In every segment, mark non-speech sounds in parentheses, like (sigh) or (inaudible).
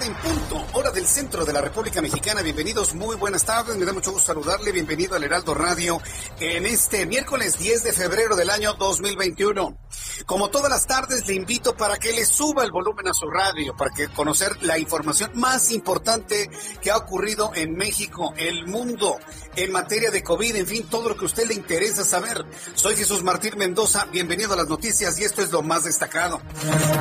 Seis centro de la República Mexicana. Bienvenidos, muy buenas tardes. Me da mucho gusto saludarle. Bienvenido al Heraldo Radio en este miércoles 10 de febrero del año 2021. Como todas las tardes, le invito para que le suba el volumen a su radio, para que conocer la información más importante que ha ocurrido en México, el mundo, en materia de COVID, en fin, todo lo que a usted le interesa saber. Soy Jesús Martín Mendoza. Bienvenido a las noticias y esto es lo más destacado.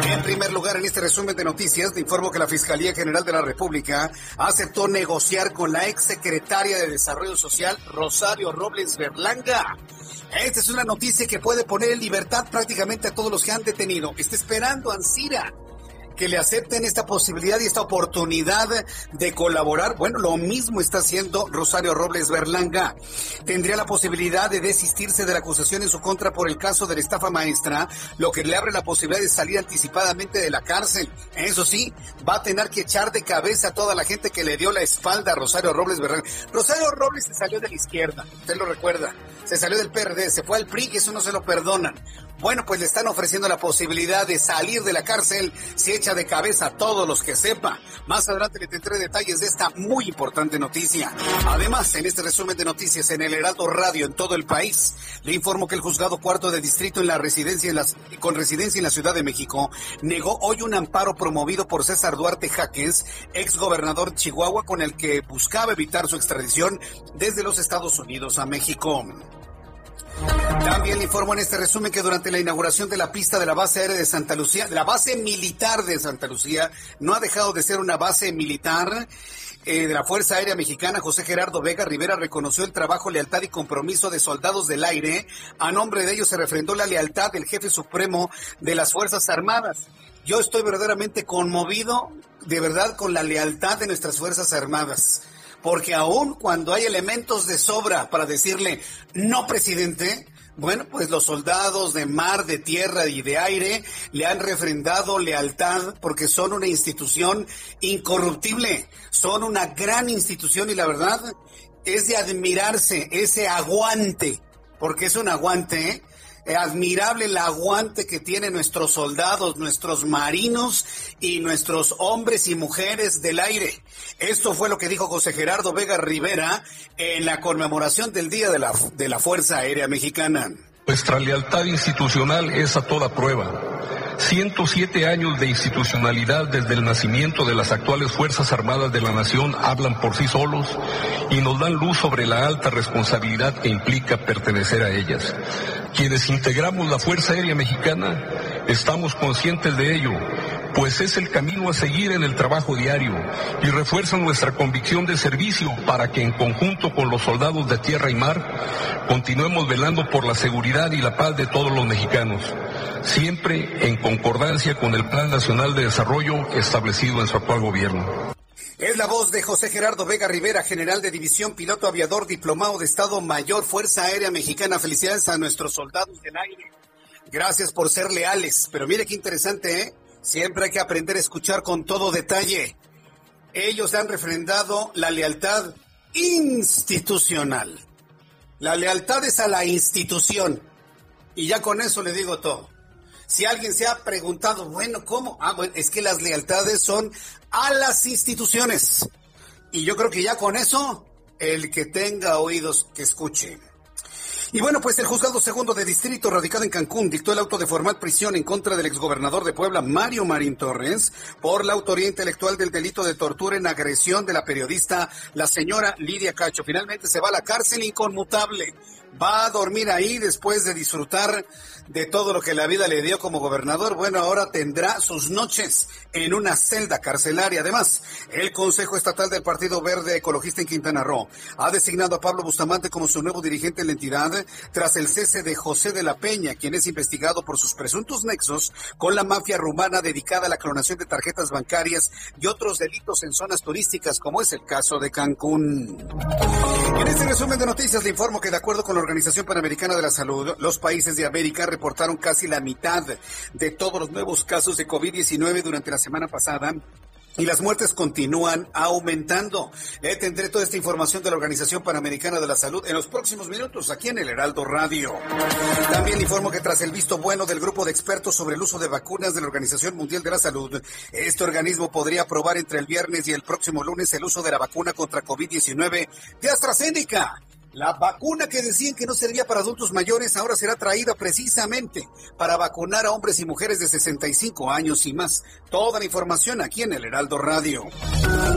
En primer lugar, en este resumen de noticias, le informo que la Fiscalía General de la República aceptó negociar con la ex secretaria de Desarrollo Social, Rosario Robles Berlanga. Esta es una noticia que puede poner en libertad prácticamente a todos los que han detenido. Está esperando Ansira que le acepten esta posibilidad y esta oportunidad de colaborar. Bueno, lo mismo está haciendo Rosario Robles Berlanga. Tendría la posibilidad de desistirse de la acusación en su contra por el caso de la estafa maestra, lo que le abre la posibilidad de salir anticipadamente de la cárcel. Eso sí, va a tener que echar de cabeza a toda la gente que le dio la espalda a Rosario Robles Berlanga. Rosario Robles se salió de la izquierda, usted lo recuerda. Se salió del PRD, se fue al PRI, que eso no se lo perdonan. Bueno, pues le están ofreciendo la posibilidad de salir de la cárcel si echa de cabeza a todos los que sepa. Más adelante le tendré detalles de esta muy importante noticia. Además, en este resumen de noticias en el Heraldo Radio en todo el país, le informo que el juzgado cuarto de distrito en la residencia en las, con residencia en la Ciudad de México negó hoy un amparo promovido por César Duarte Jaques, ex gobernador de Chihuahua, con el que buscaba evitar su extradición desde los Estados Unidos a México. También le informo en este resumen que durante la inauguración de la pista de la base aérea de Santa Lucía, la base militar de Santa Lucía, no ha dejado de ser una base militar. eh, de la Fuerza Aérea Mexicana, José Gerardo Vega Rivera reconoció el trabajo, lealtad y compromiso de soldados del aire. A nombre de ellos se refrendó la lealtad del jefe supremo de las Fuerzas Armadas. Yo estoy verdaderamente conmovido, de verdad, con la lealtad de nuestras Fuerzas Armadas porque aún cuando hay elementos de sobra para decirle no presidente, bueno, pues los soldados de mar, de tierra y de aire le han refrendado lealtad porque son una institución incorruptible, son una gran institución y la verdad es de admirarse ese aguante, porque es un aguante, ¿eh? Admirable el aguante que tienen nuestros soldados, nuestros marinos y nuestros hombres y mujeres del aire. Esto fue lo que dijo José Gerardo Vega Rivera en la conmemoración del Día de la, de la Fuerza Aérea Mexicana. Nuestra lealtad institucional es a toda prueba. 107 años de institucionalidad desde el nacimiento de las actuales Fuerzas Armadas de la Nación hablan por sí solos y nos dan luz sobre la alta responsabilidad que implica pertenecer a ellas. Quienes integramos la Fuerza Aérea Mexicana estamos conscientes de ello, pues es el camino a seguir en el trabajo diario y refuerza nuestra convicción de servicio para que en conjunto con los soldados de tierra y mar continuemos velando por la seguridad y la paz de todos los mexicanos, siempre en concordancia con el Plan Nacional de Desarrollo establecido en su actual gobierno. Es la voz de José Gerardo Vega Rivera, general de división, piloto aviador, diplomado de Estado Mayor, Fuerza Aérea Mexicana. Felicidades a nuestros soldados del aire. Gracias por ser leales. Pero mire qué interesante, ¿eh? Siempre hay que aprender a escuchar con todo detalle. Ellos han refrendado la lealtad institucional. La lealtad es a la institución. Y ya con eso le digo todo. Si alguien se ha preguntado, bueno, ¿cómo? Ah, bueno, es que las lealtades son a las instituciones. Y yo creo que ya con eso, el que tenga oídos, que escuche. Y bueno, pues el juzgado segundo de distrito radicado en Cancún dictó el auto de formal prisión en contra del exgobernador de Puebla, Mario Marín Torres, por la autoría intelectual del delito de tortura en agresión de la periodista, la señora Lidia Cacho. Finalmente se va a la cárcel inconmutable. Va a dormir ahí después de disfrutar de todo lo que la vida le dio como gobernador, bueno, ahora tendrá sus noches en una celda carcelaria. Además, el Consejo Estatal del Partido Verde Ecologista en Quintana Roo ha designado a Pablo Bustamante como su nuevo dirigente en la entidad tras el cese de José de la Peña, quien es investigado por sus presuntos nexos con la mafia rumana dedicada a la clonación de tarjetas bancarias y otros delitos en zonas turísticas, como es el caso de Cancún. En este resumen de noticias le informo que de acuerdo con la Organización Panamericana de la Salud, los países de América reportaron casi la mitad de todos los nuevos casos de COVID-19 durante la semana pasada y las muertes continúan aumentando. Eh, tendré toda esta información de la Organización Panamericana de la Salud en los próximos minutos aquí en el Heraldo Radio. También informo que tras el visto bueno del grupo de expertos sobre el uso de vacunas de la Organización Mundial de la Salud, este organismo podría aprobar entre el viernes y el próximo lunes el uso de la vacuna contra COVID-19 de AstraZeneca. La vacuna que decían que no servía para adultos mayores ahora será traída precisamente para vacunar a hombres y mujeres de 65 años y más. Toda la información aquí en el Heraldo Radio.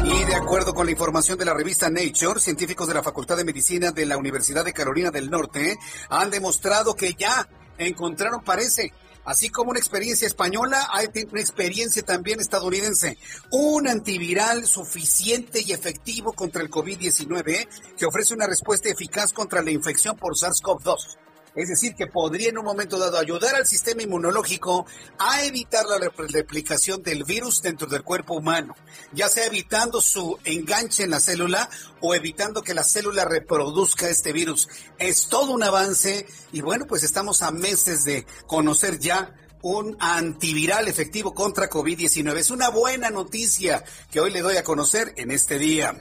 Y de acuerdo con la información de la revista Nature, científicos de la Facultad de Medicina de la Universidad de Carolina del Norte han demostrado que ya encontraron, parece, así como una experiencia española, hay una experiencia también estadounidense. Un antiviral suficiente y efectivo contra el COVID-19 que ofrece una respuesta eficaz contra la infección por SARS-CoV-2. Es decir, que podría en un momento dado ayudar al sistema inmunológico a evitar la replicación del virus dentro del cuerpo humano, ya sea evitando su enganche en la célula o evitando que la célula reproduzca este virus. Es todo un avance y bueno, pues estamos a meses de conocer ya un antiviral efectivo contra COVID-19. Es una buena noticia que hoy le doy a conocer en este día.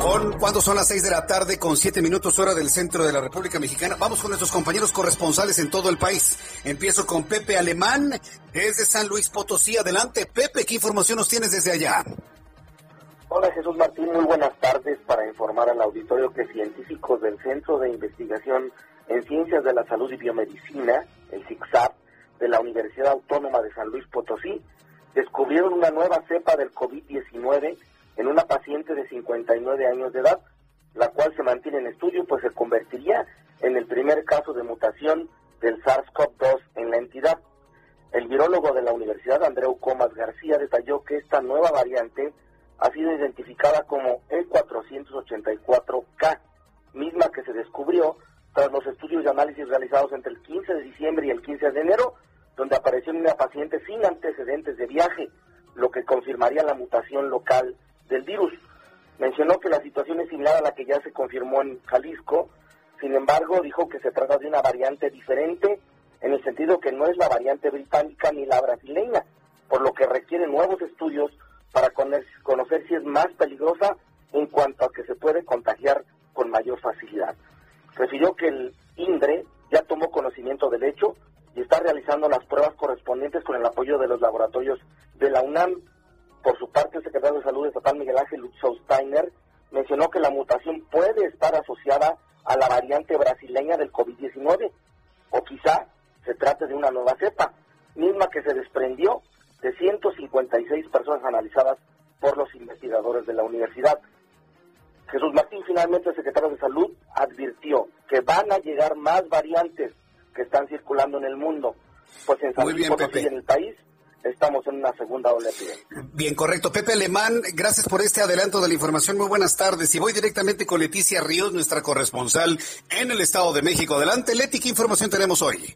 Con, cuando son las seis de la tarde con siete minutos hora del centro de la República Mexicana, vamos con nuestros compañeros corresponsales en todo el país. Empiezo con Pepe Alemán desde San Luis Potosí. Adelante, Pepe, ¿qué información nos tienes desde allá? Hola Jesús Martín, muy buenas tardes para informar al auditorio que científicos del Centro de Investigación en Ciencias de la Salud y Biomedicina, el CICSAP, de la Universidad Autónoma de San Luis Potosí descubrieron una nueva cepa del COVID-19 en una paciente de 59 años de edad, la cual se mantiene en estudio, pues se convertiría en el primer caso de mutación del SARS-CoV-2 en la entidad. El virólogo de la Universidad, Andreu Comas García, detalló que esta nueva variante ha sido identificada como E484K, misma que se descubrió tras los estudios de análisis realizados entre el 15 de diciembre y el 15 de enero donde apareció en una paciente sin antecedentes de viaje, lo que confirmaría la mutación local del virus. Mencionó que la situación es similar a la que ya se confirmó en Jalisco, sin embargo dijo que se trata de una variante diferente en el sentido que no es la variante británica ni la brasileña, por lo que requiere nuevos estudios para conocer si es más peligrosa en cuanto a que se puede contagiar con mayor facilidad. Refirió que el INDRE ya tomó conocimiento del hecho y está realizando las pruebas correspondientes con el apoyo de los laboratorios de la UNAM. Por su parte, el secretario de Salud Estatal Miguel Ángel Lutzow Steiner mencionó que la mutación puede estar asociada a la variante brasileña del COVID-19 o quizá se trate de una nueva cepa, misma que se desprendió de 156 personas analizadas por los investigadores de la universidad. Jesús Martín, finalmente el secretario de Salud, advirtió que van a llegar más variantes que están circulando en el mundo. Pues en San bien, Pepe. en el país estamos en una segunda ola Bien, correcto. Pepe Alemán, gracias por este adelanto de la información. Muy buenas tardes. Y voy directamente con Leticia Ríos, nuestra corresponsal en el Estado de México. Adelante, Leti, ¿qué información tenemos hoy?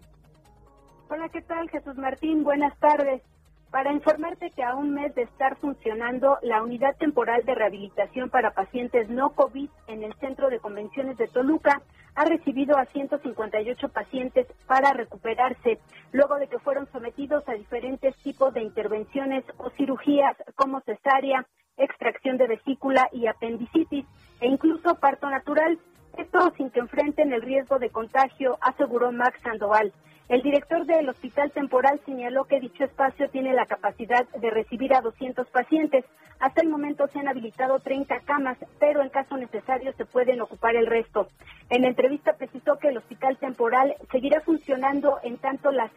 Hola, ¿qué tal, Jesús Martín? Buenas tardes. Para informarte que a un mes de estar funcionando la unidad temporal de rehabilitación para pacientes no COVID en el Centro de Convenciones de Toluca, ha recibido a 158 pacientes para recuperarse, luego de que fueron sometidos a diferentes tipos de intervenciones o cirugías como cesárea, extracción de vesícula y apendicitis e incluso parto natural. Esto sin que enfrenten el riesgo de contagio, aseguró Max Sandoval. El director del Hospital Temporal señaló que dicho espacio tiene la capacidad de recibir a 200 pacientes. Hasta el momento se han habilitado 30 camas, pero en caso necesario se pueden ocupar el resto. En la entrevista precisó que el Hospital Temporal seguirá funcionando en tanto la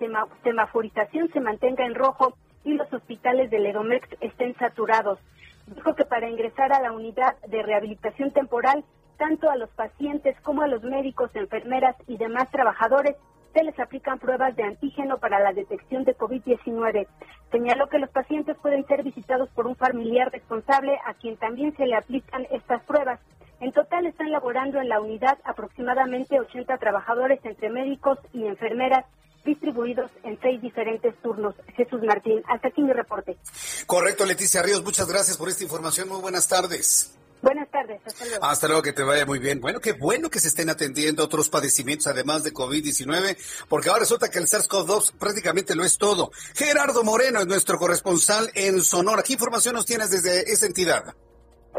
semaforización se mantenga en rojo y los hospitales del Edomex estén saturados. Dijo que para ingresar a la unidad de rehabilitación temporal, tanto a los pacientes como a los médicos, enfermeras y demás trabajadores se les aplican pruebas de antígeno para la detección de COVID-19. Señaló que los pacientes pueden ser visitados por un familiar responsable a quien también se le aplican estas pruebas. En total están laborando en la unidad aproximadamente 80 trabajadores entre médicos y enfermeras distribuidos en seis diferentes turnos. Jesús Martín, hasta aquí mi reporte. Correcto, Leticia Ríos, muchas gracias por esta información. Muy buenas tardes. Buenas tardes, hasta luego. Hasta luego, que te vaya muy bien. Bueno, qué bueno que se estén atendiendo otros padecimientos además de COVID-19, porque ahora resulta que el SARS-CoV-2 prácticamente lo es todo. Gerardo Moreno es nuestro corresponsal en Sonora. ¿Qué información nos tienes desde esa entidad?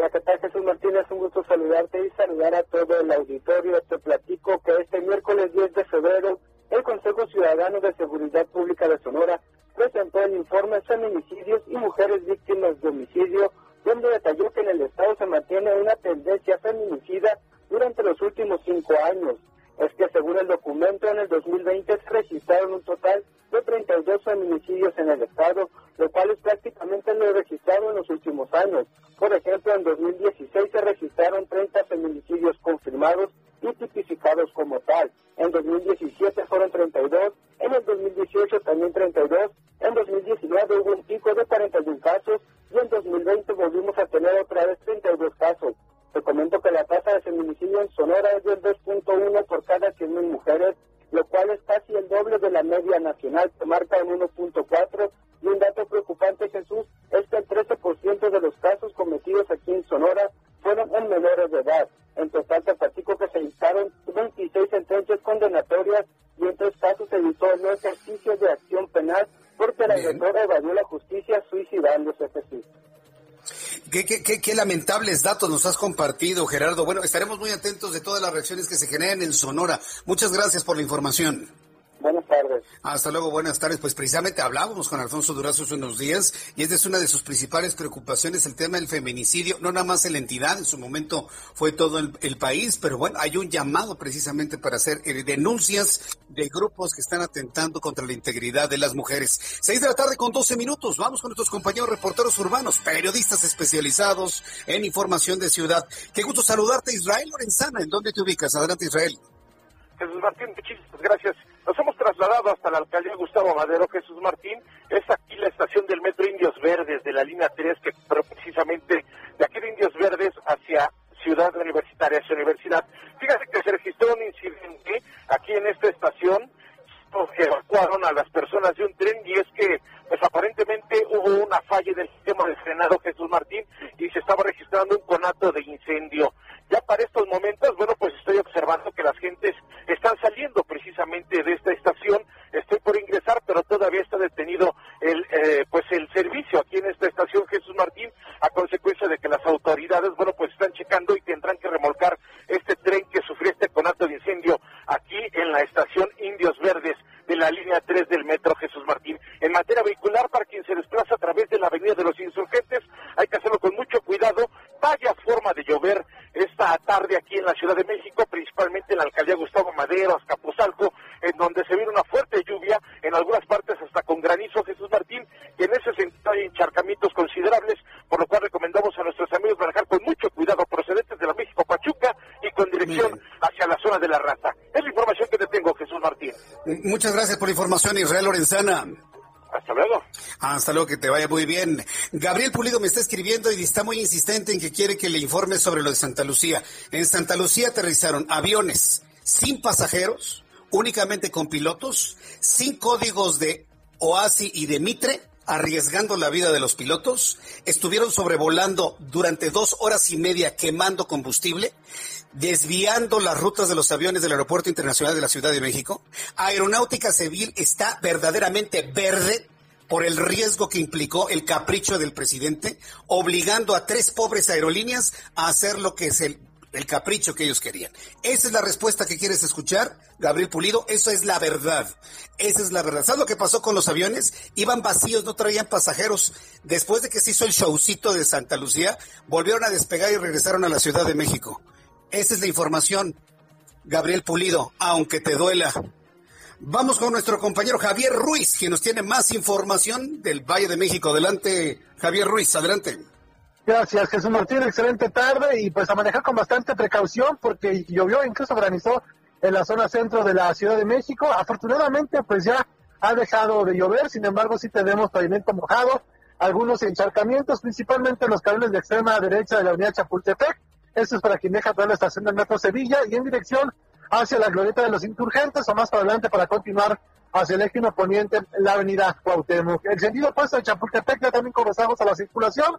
Hola, ¿qué tal Jesús Martínez? Un gusto saludarte y saludar a todo el auditorio. Te platico que este miércoles 10 de febrero el Consejo Ciudadano de Seguridad Pública de Sonora presentó el informe Feminicidios y Mujeres Víctimas de Homicidio donde detalló que en el Estado se mantiene una tendencia feminicida durante los últimos cinco años. Es que según el documento, en el 2020 se registraron un total de 32 feminicidios en el Estado, lo cual es prácticamente lo registrado en los últimos años. Por ejemplo, en 2016 se registraron 30 feminicidios confirmados y tipificados como tal. En 2017 fueron 32, en el 2018 también 32, en 2019 hubo un pico de 41 casos y en 2020 volvimos a tener otra vez 32 casos. Te comento que la tasa de feminicidio en Sonora es del 2.1 por cada 100.000 mujeres, lo cual es casi el doble de la media nacional que marca en 1.4. Y un dato preocupante, Jesús, es que el 13% de los casos cometidos aquí en Sonora fueron en menores de edad. En total, te platico que se dictaron 26 sentencias condenatorias y en tres casos se evitó el no ejercicio de acción penal porque la doctora evadió la justicia suicidándose, Jesús. Qué, qué, qué, qué, lamentables datos nos has compartido, Gerardo. Bueno, estaremos muy atentos de todas las reacciones que se generan en Sonora. Muchas gracias por la información. Buenas tardes. Hasta luego, buenas tardes. Pues precisamente hablábamos con Alfonso Durazo hace unos días y esta es una de sus principales preocupaciones, el tema del feminicidio, no nada más en la entidad, en su momento fue todo el, el país, pero bueno, hay un llamado precisamente para hacer eh, denuncias de grupos que están atentando contra la integridad de las mujeres. Seis de la tarde con doce minutos, vamos con nuestros compañeros reporteros urbanos, periodistas especializados en información de ciudad. Qué gusto saludarte, Israel Lorenzana, ¿en dónde te ubicas? Adelante, Israel. Jesús Martín, muchísimas gracias. Nos hemos trasladado hasta la alcaldía Gustavo Madero, Jesús Martín. Es aquí la estación del metro Indios Verdes de la línea 3, que precisamente de aquí de Indios Verdes hacia Ciudad Universitaria, hacia Universidad. Fíjate que se registró un incidente aquí en esta estación que evacuaron a las personas de un tren y es que pues aparentemente hubo una falla del sistema de frenado Jesús Martín y se estaba registrando un conato de incendio. Ya para estos momentos, bueno, pues estoy observando que las gentes están saliendo precisamente de esta estación. Estoy por ingresar, pero todavía está detenido el eh, pues el servicio aquí en esta estación Jesús Martín a consecuencia de que las autoridades, bueno, pues están checando y tendrán que remolcar este tren que sufrió este conato de incendio aquí en la estación Indios Verdes de la línea 3 del metro Jesús Martín. En materia vehicular, para quien se desplaza a través de la avenida de los insurgentes, hay que hacerlo con mucho cuidado. Vaya forma de llover esta tarde aquí en la Ciudad de México, principalmente en la alcaldía Gustavo Madero, Azcapotzalco, en donde se viene una fuerte lluvia, en algunas partes hasta con granizo Jesús Martín, y en ese sentido hay encharcamientos considerables, por lo cual recomendamos a nuestros amigos manejar con mucho cuidado procedentes de la México Pachuca y con dirección Bien. hacia la zona de la raza. Es la información que te tengo, Jesús Martín. Muchas gracias por la información, Israel Lorenzana. Hasta luego. Hasta luego, que te vaya muy bien. Gabriel Pulido me está escribiendo y está muy insistente en que quiere que le informe sobre lo de Santa Lucía. En Santa Lucía aterrizaron aviones sin pasajeros, únicamente con pilotos, sin códigos de OASI y de Mitre, arriesgando la vida de los pilotos. Estuvieron sobrevolando durante dos horas y media quemando combustible desviando las rutas de los aviones del Aeropuerto Internacional de la Ciudad de México. Aeronáutica Civil está verdaderamente verde por el riesgo que implicó el capricho del presidente, obligando a tres pobres aerolíneas a hacer lo que se el capricho que ellos querían. Esa es la respuesta que quieres escuchar, Gabriel Pulido. Eso es la verdad. Esa es la verdad. ¿Sabes lo que pasó con los aviones? Iban vacíos, no traían pasajeros. Después de que se hizo el showcito de Santa Lucía, volvieron a despegar y regresaron a la Ciudad de México. Esa es la información, Gabriel Pulido, aunque te duela. Vamos con nuestro compañero Javier Ruiz, quien nos tiene más información del Valle de México. Adelante, Javier Ruiz, adelante. Gracias, Jesús Martín. Excelente tarde y pues a manejar con bastante precaución porque llovió, incluso granizó en la zona centro de la Ciudad de México. Afortunadamente, pues ya ha dejado de llover, sin embargo, sí tenemos pavimento mojado, algunos encharcamientos, principalmente en los carriles de extrema derecha de la avenida Chapultepec. Esto es para quien deja toda la estación del Metro Sevilla y en dirección hacia la glorieta de los insurgentes o más para adelante para continuar hacia el eje poniente la avenida Cuauhtémoc. El sentido opuesto de Chapultepec ya también comenzamos a la circulación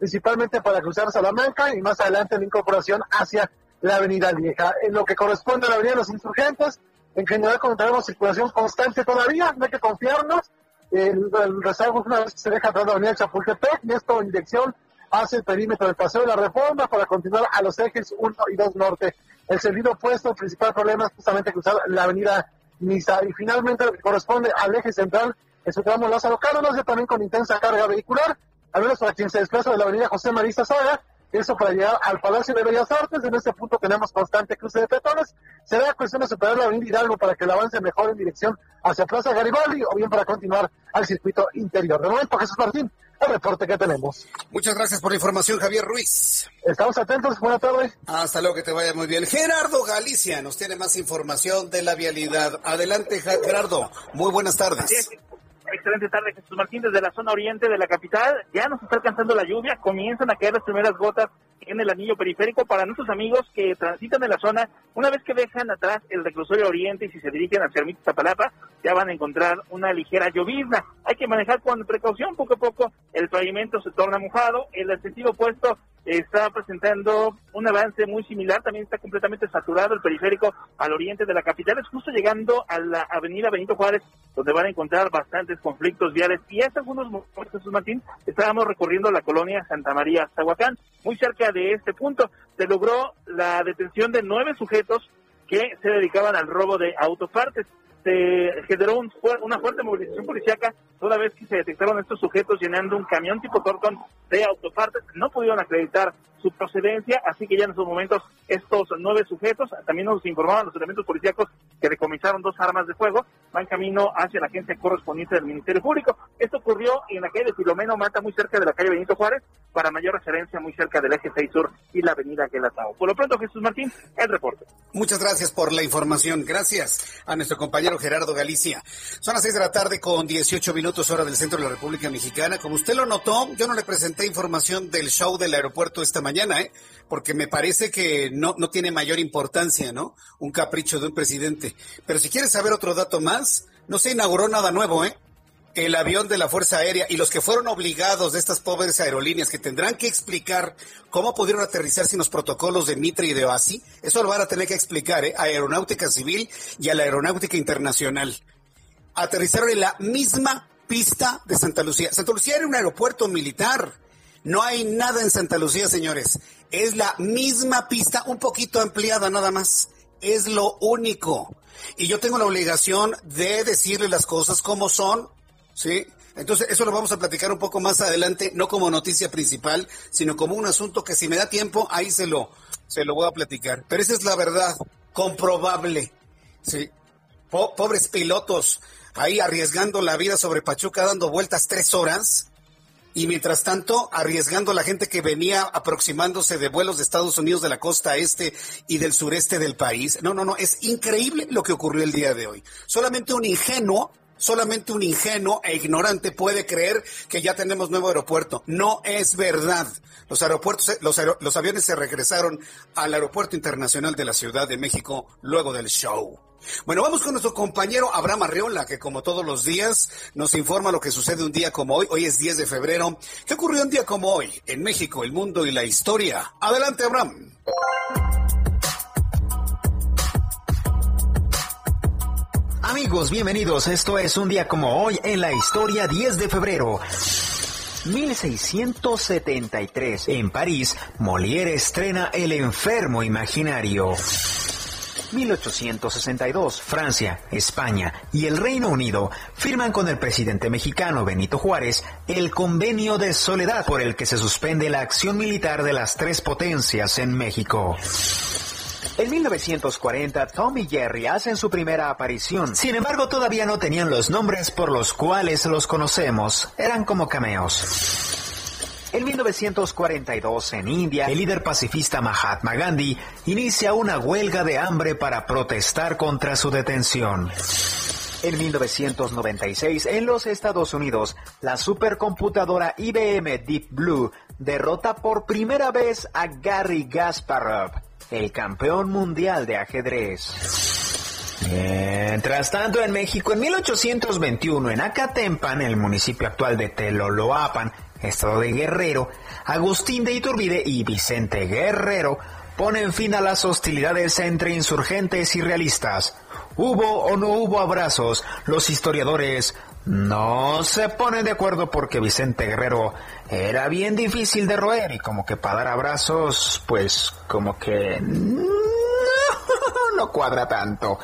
principalmente para cruzar Salamanca y más adelante la incorporación hacia la Avenida Vieja. En lo que corresponde a la Avenida de los Insurgentes, en general tenemos circulación constante todavía, no hay que confiarnos. El, rezago una vez que se deja atrás la Avenida Chapultepec y esto en dirección hacia el perímetro del Paseo de la Reforma para continuar a los ejes 1 y 2 norte. El servicio opuesto, el principal problema es justamente cruzar la Avenida Niza. Y finalmente corresponde al eje central, en su tramo Lázaro Cárdenas, también con intensa carga vehicular, al menos para quien se desplaza de la avenida José Marista Saga, eso para llegar al Palacio de Bellas Artes. En este punto tenemos constante cruce de peatones. Será cuestión de superar la avenida Hidalgo para que el avance mejor en dirección hacia Plaza Garibaldi o bien para continuar al circuito interior. De momento, Jesús Martín, el reporte que tenemos. Muchas gracias por la información, Javier Ruiz. Estamos atentos. Buenas tardes. Hasta luego, que te vaya muy bien. Gerardo Galicia nos tiene más información de la vialidad. Adelante, Gerardo. Muy buenas tardes. Excelente tarde, Jesús Martín, desde la zona oriente de la capital. Ya nos está alcanzando la lluvia, comienzan a caer las primeras gotas en el anillo periférico para nuestros amigos que transitan en la zona. Una vez que dejan atrás el reclusorio oriente y si se dirigen hacia Ermita Zapalapa, ya van a encontrar una ligera llovizna. Hay que manejar con precaución, poco a poco el pavimento se torna mojado, el sentido opuesto está presentando un avance muy similar, también está completamente saturado el periférico al oriente de la capital, es justo llegando a la avenida Benito Juárez, donde van a encontrar bastantes conflictos viales. Y hace algunos momentos, Jesús Martín, estábamos recorriendo la colonia Santa María Zahuacán, muy cerca de este punto. Se logró la detención de nueve sujetos que se dedicaban al robo de autopartes se generó una fuerte movilización policíaca toda vez que se detectaron estos sujetos llenando un camión tipo Torton de autopartes. No pudieron acreditar su procedencia, así que ya en esos momentos estos nueve sujetos, también nos informaban los elementos policíacos que decomisaron dos armas de fuego, van camino hacia la agencia correspondiente del Ministerio Público. Esto ocurrió en la calle de Filomeno Mata, muy cerca de la calle Benito Juárez, para mayor referencia, muy cerca del eje 6 Sur y la avenida Guelatao. Por lo pronto, Jesús Martín, el reporte. Muchas gracias por la información. Gracias a nuestro compañero Gerardo Galicia. Son las seis de la tarde con 18 minutos hora del centro de la República Mexicana. Como usted lo notó, yo no le presenté información del show del aeropuerto esta mañana, ¿eh? porque me parece que no, no tiene mayor importancia, ¿no? Un capricho de un presidente. Pero si quieres saber otro dato más, no se inauguró nada nuevo, ¿eh? El avión de la Fuerza Aérea y los que fueron obligados de estas pobres aerolíneas que tendrán que explicar cómo pudieron aterrizar sin los protocolos de Mitre y de OASI, eso lo van a tener que explicar ¿eh? a Aeronáutica Civil y a la Aeronáutica Internacional. Aterrizaron en la misma pista de Santa Lucía. Santa Lucía era un aeropuerto militar. No hay nada en Santa Lucía, señores. Es la misma pista, un poquito ampliada nada más. Es lo único. Y yo tengo la obligación de decirle las cosas como son ¿sí? Entonces, eso lo vamos a platicar un poco más adelante, no como noticia principal, sino como un asunto que si me da tiempo, ahí se lo, se lo voy a platicar. Pero esa es la verdad, comprobable, ¿sí? pobres pilotos ahí arriesgando la vida sobre Pachuca, dando vueltas tres horas, y mientras tanto arriesgando a la gente que venía aproximándose de vuelos de Estados Unidos de la costa este y del sureste del país. No, no, no, es increíble lo que ocurrió el día de hoy. Solamente un ingenuo Solamente un ingenuo e ignorante puede creer que ya tenemos nuevo aeropuerto. No es verdad. Los aeropuertos, los, los aviones se regresaron al aeropuerto internacional de la Ciudad de México luego del show. Bueno, vamos con nuestro compañero Abraham Arriola, que como todos los días nos informa lo que sucede un día como hoy. Hoy es 10 de febrero. ¿Qué ocurrió un día como hoy en México, el mundo y la historia? Adelante, Abraham. Amigos, bienvenidos. Esto es un día como hoy en la historia 10 de febrero. 1673. En París, Molière estrena El enfermo imaginario. 1862, Francia, España y el Reino Unido firman con el presidente mexicano Benito Juárez el Convenio de Soledad por el que se suspende la acción militar de las tres potencias en México. En 1940, Tom y Jerry hacen su primera aparición. Sin embargo, todavía no tenían los nombres por los cuales los conocemos. Eran como cameos. En 1942, en India, el líder pacifista Mahatma Gandhi inicia una huelga de hambre para protestar contra su detención. En 1996, en los Estados Unidos, la supercomputadora IBM Deep Blue derrota por primera vez a Gary Gasparov, el campeón mundial de ajedrez. Mientras tanto, en México, en 1821, en Acatempan, el municipio actual de Teloloapan, estado de Guerrero, Agustín de Iturbide y Vicente Guerrero ponen fin a las hostilidades entre insurgentes y realistas. ¿Hubo o no hubo abrazos? Los historiadores no se ponen de acuerdo porque Vicente Guerrero era bien difícil de roer y como que para dar abrazos, pues como que no, (laughs) no cuadra tanto.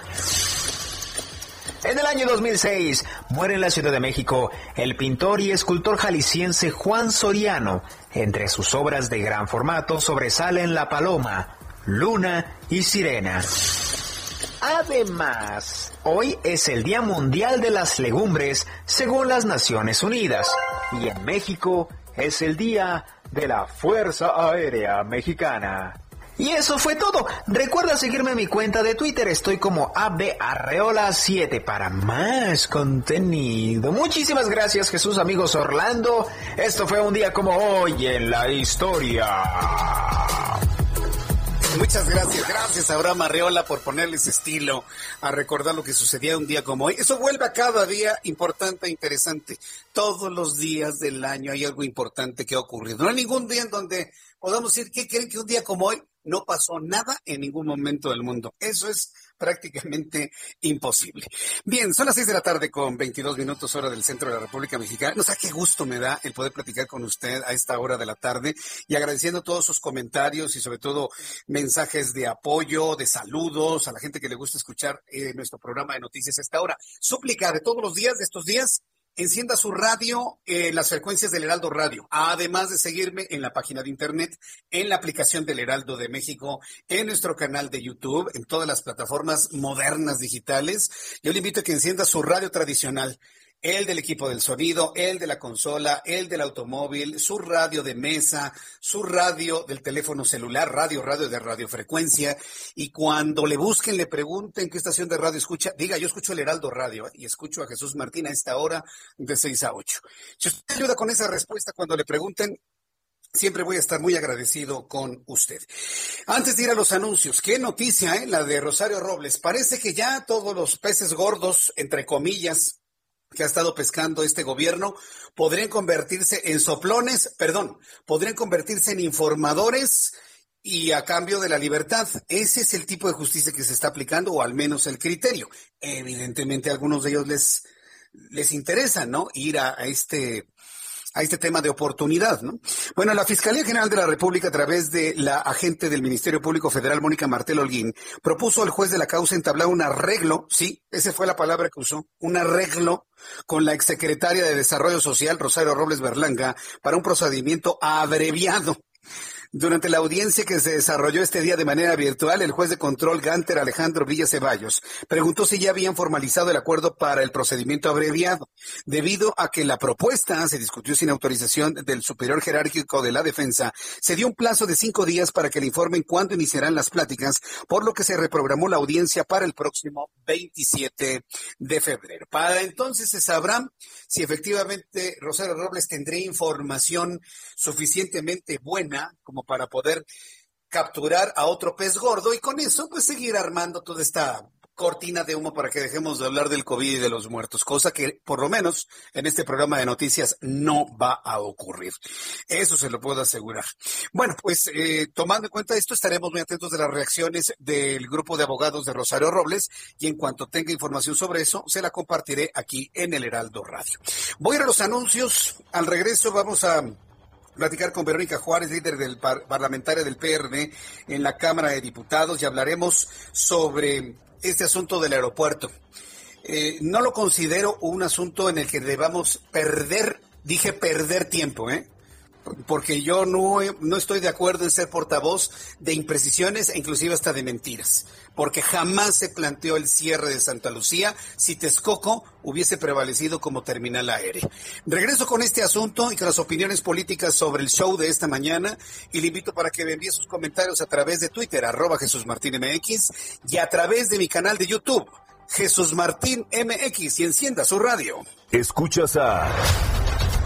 En el año 2006 muere en la Ciudad de México el pintor y escultor jalisciense Juan Soriano. Entre sus obras de gran formato sobresalen La Paloma, Luna y Sirena. Además, hoy es el Día Mundial de las Legumbres según las Naciones Unidas y en México es el Día de la Fuerza Aérea Mexicana. Y eso fue todo. Recuerda seguirme en mi cuenta de Twitter. Estoy como abarreola7 para más contenido. Muchísimas gracias Jesús amigos Orlando. Esto fue un día como hoy en la historia. Muchas gracias, gracias Abraham Arreola por ponerle ese estilo a recordar lo que sucedía un día como hoy. Eso vuelve a cada día importante e interesante. Todos los días del año hay algo importante que ha ocurrido. No hay ningún día en donde podamos decir, ¿qué creen que un día como hoy no pasó nada en ningún momento del mundo? Eso es prácticamente imposible. Bien, son las seis de la tarde con 22 minutos hora del centro de la República Mexicana. No sé qué gusto me da el poder platicar con usted a esta hora de la tarde y agradeciendo todos sus comentarios y sobre todo mensajes de apoyo, de saludos a la gente que le gusta escuchar eh, nuestro programa de noticias a esta hora. Súplica de todos los días de estos días encienda su radio en las frecuencias del Heraldo Radio, además de seguirme en la página de internet, en la aplicación del Heraldo de México, en nuestro canal de YouTube, en todas las plataformas modernas digitales. Yo le invito a que encienda su radio tradicional el del equipo del sonido, el de la consola, el del automóvil, su radio de mesa, su radio del teléfono celular, radio, radio de radiofrecuencia. Y cuando le busquen, le pregunten qué estación de radio escucha, diga, yo escucho el Heraldo Radio ¿eh? y escucho a Jesús Martín a esta hora de 6 a 8. Si usted ayuda con esa respuesta cuando le pregunten, Siempre voy a estar muy agradecido con usted. Antes de ir a los anuncios, qué noticia, ¿eh? la de Rosario Robles. Parece que ya todos los peces gordos, entre comillas, que ha estado pescando este gobierno podrían convertirse en soplones, perdón, podrían convertirse en informadores y a cambio de la libertad. Ese es el tipo de justicia que se está aplicando, o al menos el criterio. Evidentemente a algunos de ellos les, les interesa, ¿no? Ir a, a este a este tema de oportunidad, ¿no? Bueno, la Fiscalía General de la República, a través de la agente del Ministerio Público Federal, Mónica Martel Holguín, propuso al juez de la causa entablar un arreglo, sí, esa fue la palabra que usó, un arreglo con la exsecretaria de Desarrollo Social, Rosario Robles Berlanga, para un procedimiento abreviado durante la audiencia que se desarrolló este día de manera virtual, el juez de control Ganter Alejandro Villa Ceballos preguntó si ya habían formalizado el acuerdo para el procedimiento abreviado, debido a que la propuesta se discutió sin autorización del superior jerárquico de la defensa. Se dio un plazo de cinco días para que le informen cuándo iniciarán las pláticas, por lo que se reprogramó la audiencia para el próximo 27 de febrero. Para entonces se sabrá si efectivamente Rosario Robles tendrá información suficientemente buena como para poder capturar a otro pez gordo y con eso pues seguir armando toda esta cortina de humo para que dejemos de hablar del COVID y de los muertos, cosa que por lo menos en este programa de noticias no va a ocurrir. Eso se lo puedo asegurar. Bueno, pues eh, tomando en cuenta esto, estaremos muy atentos de las reacciones del grupo de abogados de Rosario Robles y en cuanto tenga información sobre eso, se la compartiré aquí en el Heraldo Radio. Voy a ir a los anuncios. Al regreso vamos a platicar con Verónica Juárez, líder del parlamentaria del PRD en la Cámara de Diputados, y hablaremos sobre este asunto del aeropuerto. Eh, no lo considero un asunto en el que debamos perder, dije perder tiempo, ¿eh? Porque yo no, no estoy de acuerdo en ser portavoz de imprecisiones e inclusive hasta de mentiras, porque jamás se planteó el cierre de Santa Lucía si Texcoco hubiese prevalecido como terminal aéreo. Regreso con este asunto y con las opiniones políticas sobre el show de esta mañana y le invito para que me envíe sus comentarios a través de Twitter, arroba Jesús Martín MX y a través de mi canal de YouTube, Jesús Martín MX y encienda su radio. Escuchas a...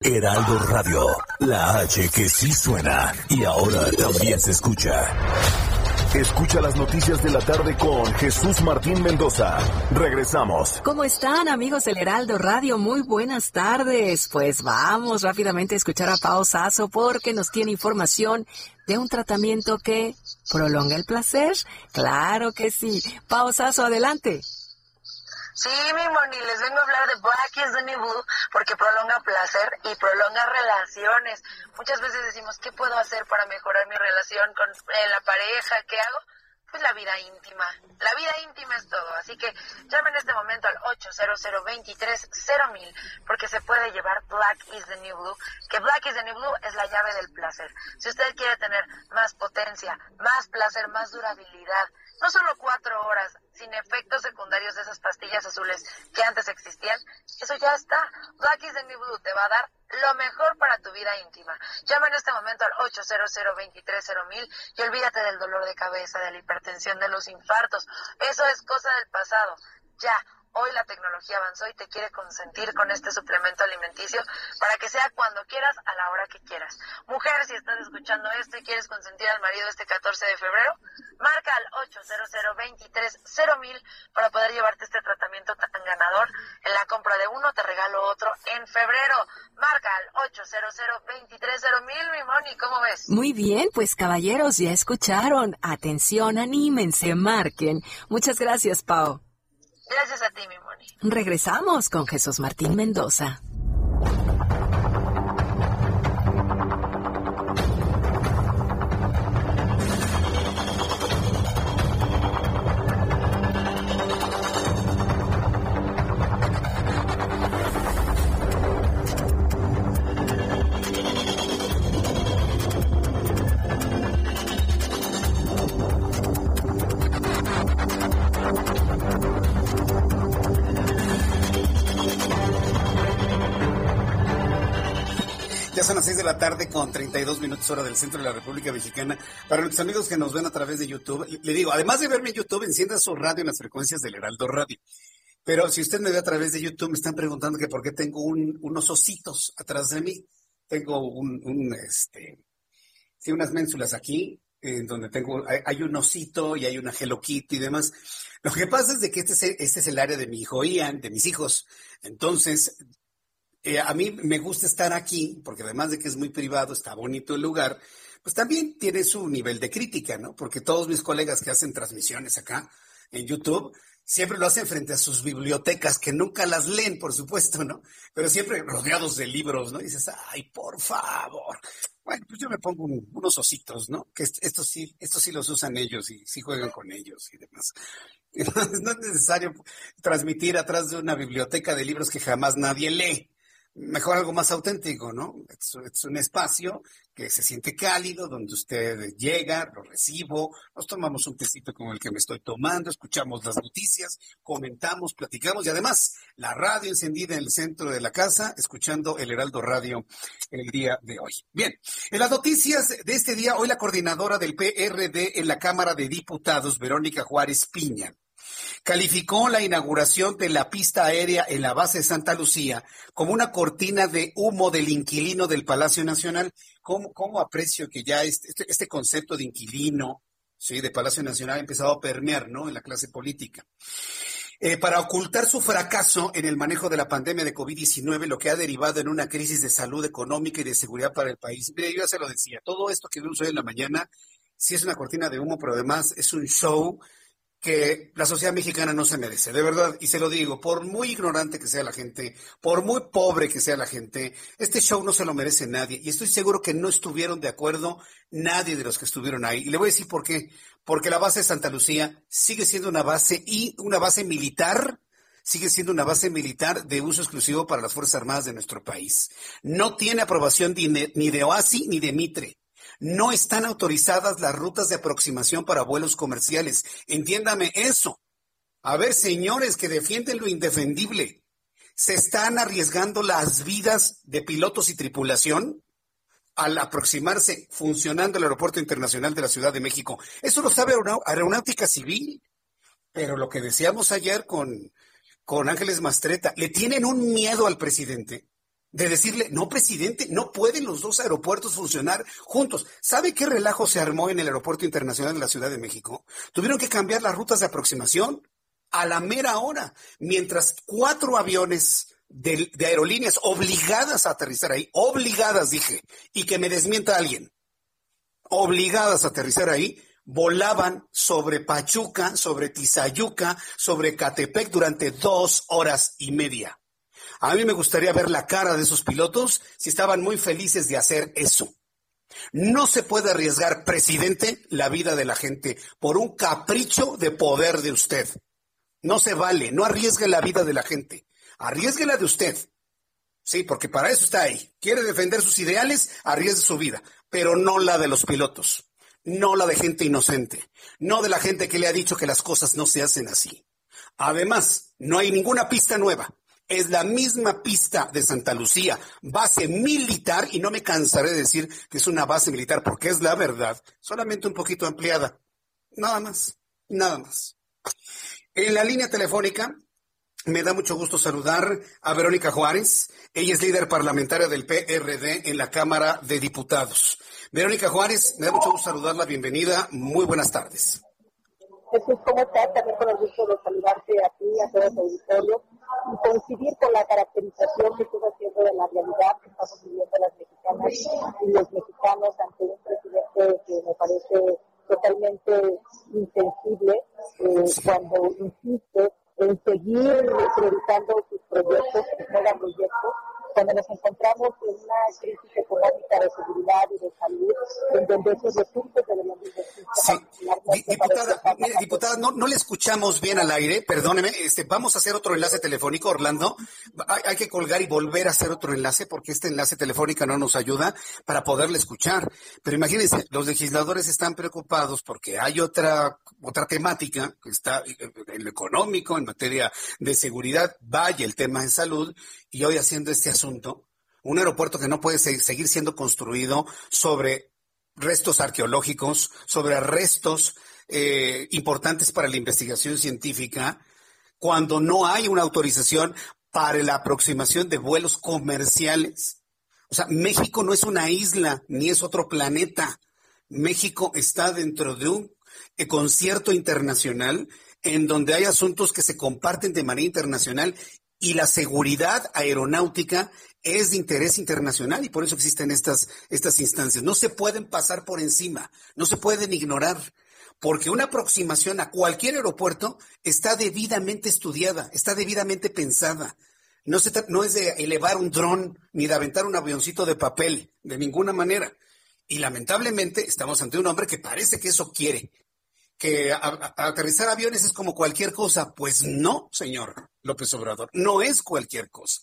Heraldo Radio, la H que sí suena y ahora también se escucha. Escucha las noticias de la tarde con Jesús Martín Mendoza. Regresamos. ¿Cómo están amigos del Heraldo Radio? Muy buenas tardes. Pues vamos rápidamente a escuchar a Pao Sasso porque nos tiene información de un tratamiento que prolonga el placer. Claro que sí. Pao Sasso, adelante. Sí, mi Moni, les vengo a hablar de Black is the New Blue porque prolonga placer y prolonga relaciones. Muchas veces decimos, ¿qué puedo hacer para mejorar mi relación con la pareja? ¿Qué hago? Pues la vida íntima. La vida íntima es todo. Así que llame en este momento al 800 mil porque se puede llevar Black is the New Blue, que Black is the New Blue es la llave del placer. Si usted quiere tener más potencia, más placer, más durabilidad, no solo cuatro horas, sin efectos secundarios de esas pastillas azules que antes existían, eso ya está. Black is the New Blue te va a dar lo mejor para tu vida íntima. Llama en este momento al 800 mil y olvídate del dolor de cabeza, de la hipertensión, de los infartos. Eso es cosa del pasado. Ya, Hoy la tecnología avanzó y te quiere consentir con este suplemento alimenticio para que sea cuando quieras, a la hora que quieras. Mujer, si estás escuchando esto y quieres consentir al marido este 14 de febrero, marca al 800 mil para poder llevarte este tratamiento tan ganador. En la compra de uno te regalo otro en febrero. Marca al 800 mil, mi Moni, ¿cómo ves? Muy bien, pues caballeros, ya escucharon. Atención, anímense, marquen. Muchas gracias, Pau. Gracias a ti, mi Moni. Regresamos con Jesús Martín Mendoza. 32 minutos hora del centro de la República Mexicana. Para los amigos que nos ven a través de YouTube, le digo, además de verme en YouTube, encienda su radio en las frecuencias del Heraldo Radio. Pero si usted me ve a través de YouTube, me están preguntando que por qué tengo unos ositos atrás de mí. Tengo un, este, sí, unas ménsulas aquí, en donde tengo, hay, un osito y hay una Hello Kitty y demás. Lo que pasa es de que este es, este es el área de mi hijo Ian, de mis hijos. Entonces, eh, a mí me gusta estar aquí, porque además de que es muy privado, está bonito el lugar, pues también tiene su nivel de crítica, ¿no? Porque todos mis colegas que hacen transmisiones acá en YouTube, siempre lo hacen frente a sus bibliotecas, que nunca las leen, por supuesto, ¿no? Pero siempre rodeados de libros, ¿no? Dices, ay, por favor. Bueno, pues yo me pongo unos ositos, ¿no? Que estos sí, estos sí los usan ellos y sí juegan con ellos y demás. (laughs) No es necesario transmitir atrás de una biblioteca de libros que jamás nadie lee mejor algo más auténtico, ¿no? Es, un espacio que se siente cálido, donde usted llega, lo recibo, nos tomamos un tecito como el que me estoy tomando, escuchamos las noticias, comentamos, platicamos y además la radio encendida en el centro de la casa, escuchando el Heraldo Radio el día de hoy. Bien, en las noticias de este día, hoy la coordinadora del PRD en la Cámara de Diputados, Verónica Juárez Piña, calificó la inauguración de la pista aérea en la base de Santa Lucía como una cortina de humo del inquilino del Palacio Nacional. ¿Cómo, aprecio que ya este, este, este concepto de inquilino, sí, de Palacio Nacional ha empezado a permear, ¿no? En la clase política. Eh, para ocultar su fracaso en el manejo de la pandemia de COVID-19, lo que ha derivado en una crisis de salud económica y de seguridad para el país. Mire, yo ya se lo decía, todo esto que vimos hoy en la mañana, sí es una cortina de humo, pero además es un show que la sociedad mexicana no se merece, de verdad, y se lo digo, por muy ignorante que sea la gente, por muy pobre que sea la gente, este show no se lo merece nadie, y estoy seguro que no estuvieron de acuerdo nadie de los que estuvieron ahí. Y le voy a decir por qué, porque la base de Santa Lucía sigue siendo una base y una base militar, sigue siendo una base militar de uso exclusivo para las Fuerzas Armadas de nuestro país. No tiene aprobación ni de OASI ni de Mitre. No están autorizadas las rutas de aproximación para vuelos comerciales. Entiéndame eso. A ver, señores que defienden lo indefendible, ¿se están arriesgando las vidas de pilotos y tripulación? al aproximarse funcionando el Aeropuerto Internacional de la Ciudad de México. Eso lo sabe Aeronáutica Civil. Pero lo que decíamos ayer con, con Ángeles Mastreta, le tienen un miedo al presidente de decirle, no, presidente, no pueden los dos aeropuertos funcionar juntos. ¿Sabe qué relajo se armó en el Aeropuerto Internacional de la Ciudad de México? Tuvieron que cambiar las rutas de aproximación a la mera hora, mientras cuatro aviones de, aerolíneas obligadas a aterrizar ahí, obligadas, dije, y que me desmienta alguien, obligadas a aterrizar ahí, volaban sobre Pachuca, sobre Tizayuca, sobre Catepec durante dos horas y media. A mí me gustaría ver la cara de esos pilotos si estaban muy felices de hacer eso. No se puede arriesgar, presidente, la vida de la gente por un capricho de poder de usted. No se vale, no arriesgue la vida de la gente, arriesgue la de usted. Sí, porque para eso está ahí. Quiere defender sus ideales, arriesgue su vida, pero no la de los pilotos, no la de gente inocente, no de la gente que le ha dicho que las cosas no se hacen así. Además, no hay ninguna pista nueva es la misma pista de Santa Lucía, base militar, y no me cansaré de decir que es una base militar porque es la verdad, solamente un poquito ampliada. Nada más, nada más. En la línea telefónica me da mucho gusto saludar a Verónica Juárez. Ella es líder parlamentaria del PRD en la Cámara de Diputados. Verónica Juárez, me da mucho gusto saludarla. Bienvenida. Muy buenas tardes. Jesús, ¿cómo estás? También con el gusto de saludarte a ti, a todo el auditorio y coincidir con la caracterización que estás haciendo de la realidad que estamos viviendo las mexicanas y los mexicanos ante un presidente que me parece totalmente insensible eh, cuando insiste en seguir priorizando sus proyectos, sus megaproyectos, cuando nos encontramos en una crisis económica de seguridad y de salud, en donde esos recursos deberían invertirse. Sí. Diputada, mire, diputada no, no le escuchamos bien al aire, perdóneme, este, vamos a hacer otro enlace telefónico, Orlando. Hay, hay, que colgar y volver a hacer otro enlace porque este enlace telefónico no nos ayuda para poderle escuchar. Pero imagínense, los legisladores están preocupados porque hay otra, otra temática que está en lo económico, en materia de seguridad, vaya el tema de salud, y hoy haciendo este asunto, un aeropuerto que no puede seguir siendo construido sobre restos arqueológicos, sobre restos eh, importantes para la investigación científica, cuando no hay una autorización para la aproximación de vuelos comerciales. O sea, México no es una isla ni es otro planeta. México está dentro de un eh, concierto internacional en donde hay asuntos que se comparten de manera internacional y la seguridad aeronáutica es de interés internacional y por eso existen estas, estas instancias. No se pueden pasar por encima, no se pueden ignorar, porque una aproximación a cualquier aeropuerto está debidamente estudiada, está debidamente pensada. No, se no es de elevar un dron ni de aventar un avioncito de papel, de ninguna manera. Y lamentablemente estamos ante un hombre que parece que eso quiere, que aterrizar aviones es como cualquier cosa. Pues no, señor López Obrador, no es cualquier cosa.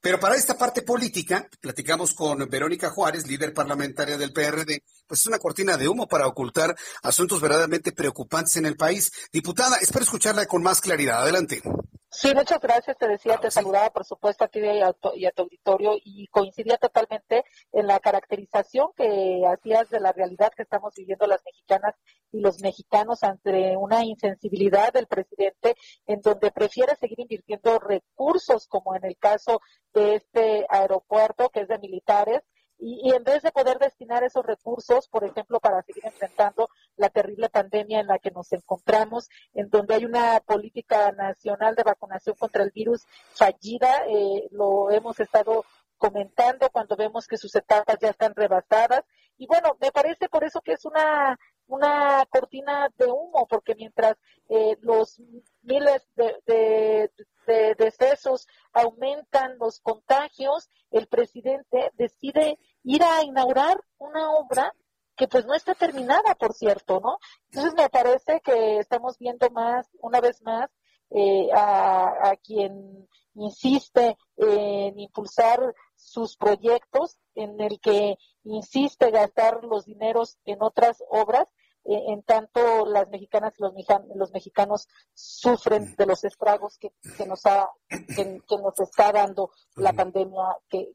Pero para esta parte política, platicamos con Verónica Juárez, líder parlamentaria del PRD, pues es una cortina de humo para ocultar asuntos verdaderamente preocupantes en el país. Diputada, espero escucharla con más claridad. Adelante. Sí, muchas gracias. Te decía, te saludaba, por supuesto, a ti y a, tu, auditorio y coincidía totalmente en la caracterización que hacías de la realidad que estamos viviendo las mexicanas y los mexicanos ante una insensibilidad del presidente en donde prefiere seguir invirtiendo recursos, como en el caso de este aeropuerto que es de militares, y, en vez de poder destinar esos recursos, por ejemplo, para seguir enfrentando la terrible pandemia en la que nos encontramos, en donde hay una política nacional de vacunación contra el virus fallida, eh, lo hemos estado comentando cuando vemos que sus etapas ya están rebasadas. Y bueno, me parece por eso que es una, una cortina de humo, porque mientras eh, los miles de, de decesos aumentan los contagios, el presidente decide ir a inaugurar una obra que pues no está terminada, por cierto, ¿no? Entonces me parece que estamos viendo más, una vez más, eh, a, a, quien insiste en impulsar sus proyectos, en el que insiste gastar los dineros en otras obras, en tanto las mexicanas y los, los mexicanos sufren de los estragos que, nos ha que, nos está dando la pandemia que,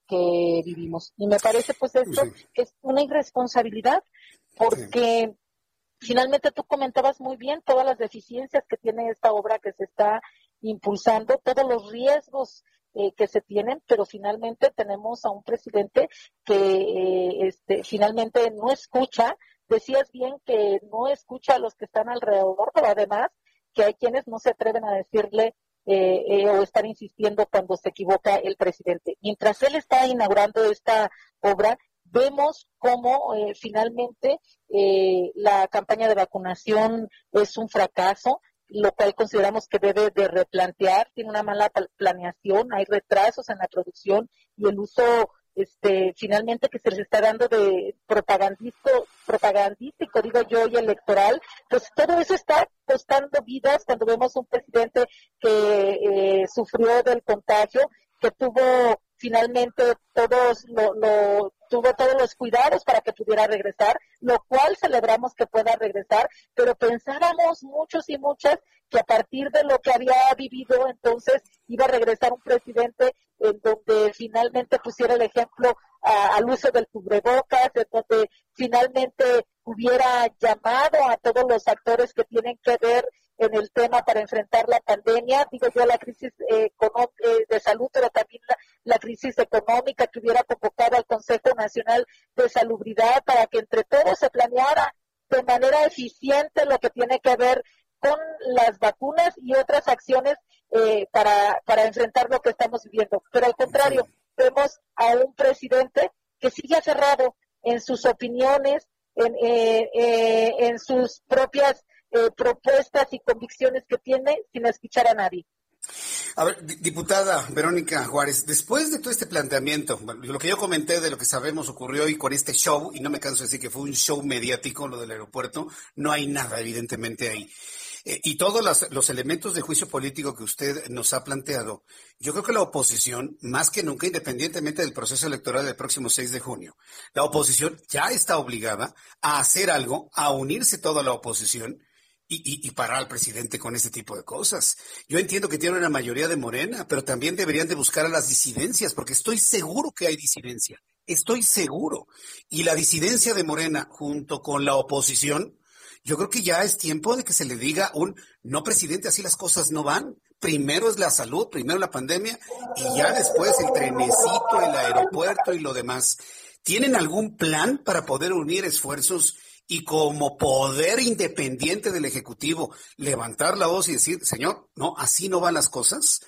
vivimos. Y me parece pues esto que es una irresponsabilidad porque finalmente tú comentabas muy bien todas las deficiencias que tiene esta obra que se está impulsando todos los riesgos eh, que se tienen, pero finalmente tenemos a un presidente que eh, este, finalmente no escucha Decías bien que no escucha a los que están alrededor, pero además que hay quienes no se atreven a decirle eh, eh, o estar insistiendo cuando se equivoca el presidente. Mientras él está inaugurando esta obra, vemos cómo eh, finalmente la campaña de vacunación es un fracaso, lo cual consideramos que debe de replantear, tiene una mala planeación, hay retrasos en la producción y el uso este, finalmente que se les está dando de propagandístico, propagandístico, digo yo, y electoral, pues todo eso está costando vidas cuando vemos un presidente que eh, sufrió del contagio, que tuvo finalmente todos lo, lo, tuvo todos los cuidados para que pudiera regresar, lo cual celebramos que pueda regresar, pero pensábamos muchos y muchas que a partir de lo que había vivido entonces iba a regresar un presidente en donde finalmente pusiera el ejemplo al uso del cubrebocas, en donde finalmente hubiera llamado a todos los actores que tienen que ver en el tema para enfrentar la pandemia, digo yo la crisis eh, eh, de salud, pero también la, crisis económica, que hubiera convocado al Consejo Nacional de Salubridad para que entre todos se planeara de manera eficiente lo que tiene que ver con las vacunas y otras acciones eh, para, para enfrentar lo que estamos viviendo. Pero al contrario, vemos a un presidente que sigue cerrado en sus opiniones, en, eh, eh, en sus propias propuestas y convicciones que tiene sin escuchar a nadie. A ver, diputada Verónica Juárez, después de todo este planteamiento, lo que yo comenté de lo que sabemos ocurrió hoy con este show, y no me canso de decir que fue un show mediático lo del aeropuerto, no hay nada evidentemente ahí. Eh, y todos los elementos de juicio político que usted nos ha planteado, yo creo que la oposición, más que nunca, independientemente del proceso electoral del próximo 6 de junio, la oposición ya está obligada a hacer algo, a unirse toda la oposición y, parar al presidente con este tipo de cosas. Yo entiendo que tiene una mayoría de Morena, pero también deberían de buscar a las disidencias, porque estoy seguro que hay disidencia. Estoy seguro. Y la disidencia de Morena junto con la oposición yo creo que ya es tiempo de que se le diga un no presidente, así las cosas no van. Primero es la salud, primero la pandemia y ya después el trenecito, el aeropuerto y lo demás. ¿Tienen algún plan para poder unir esfuerzos y como poder independiente del Ejecutivo levantar la voz y decir, señor, no, así no van las cosas?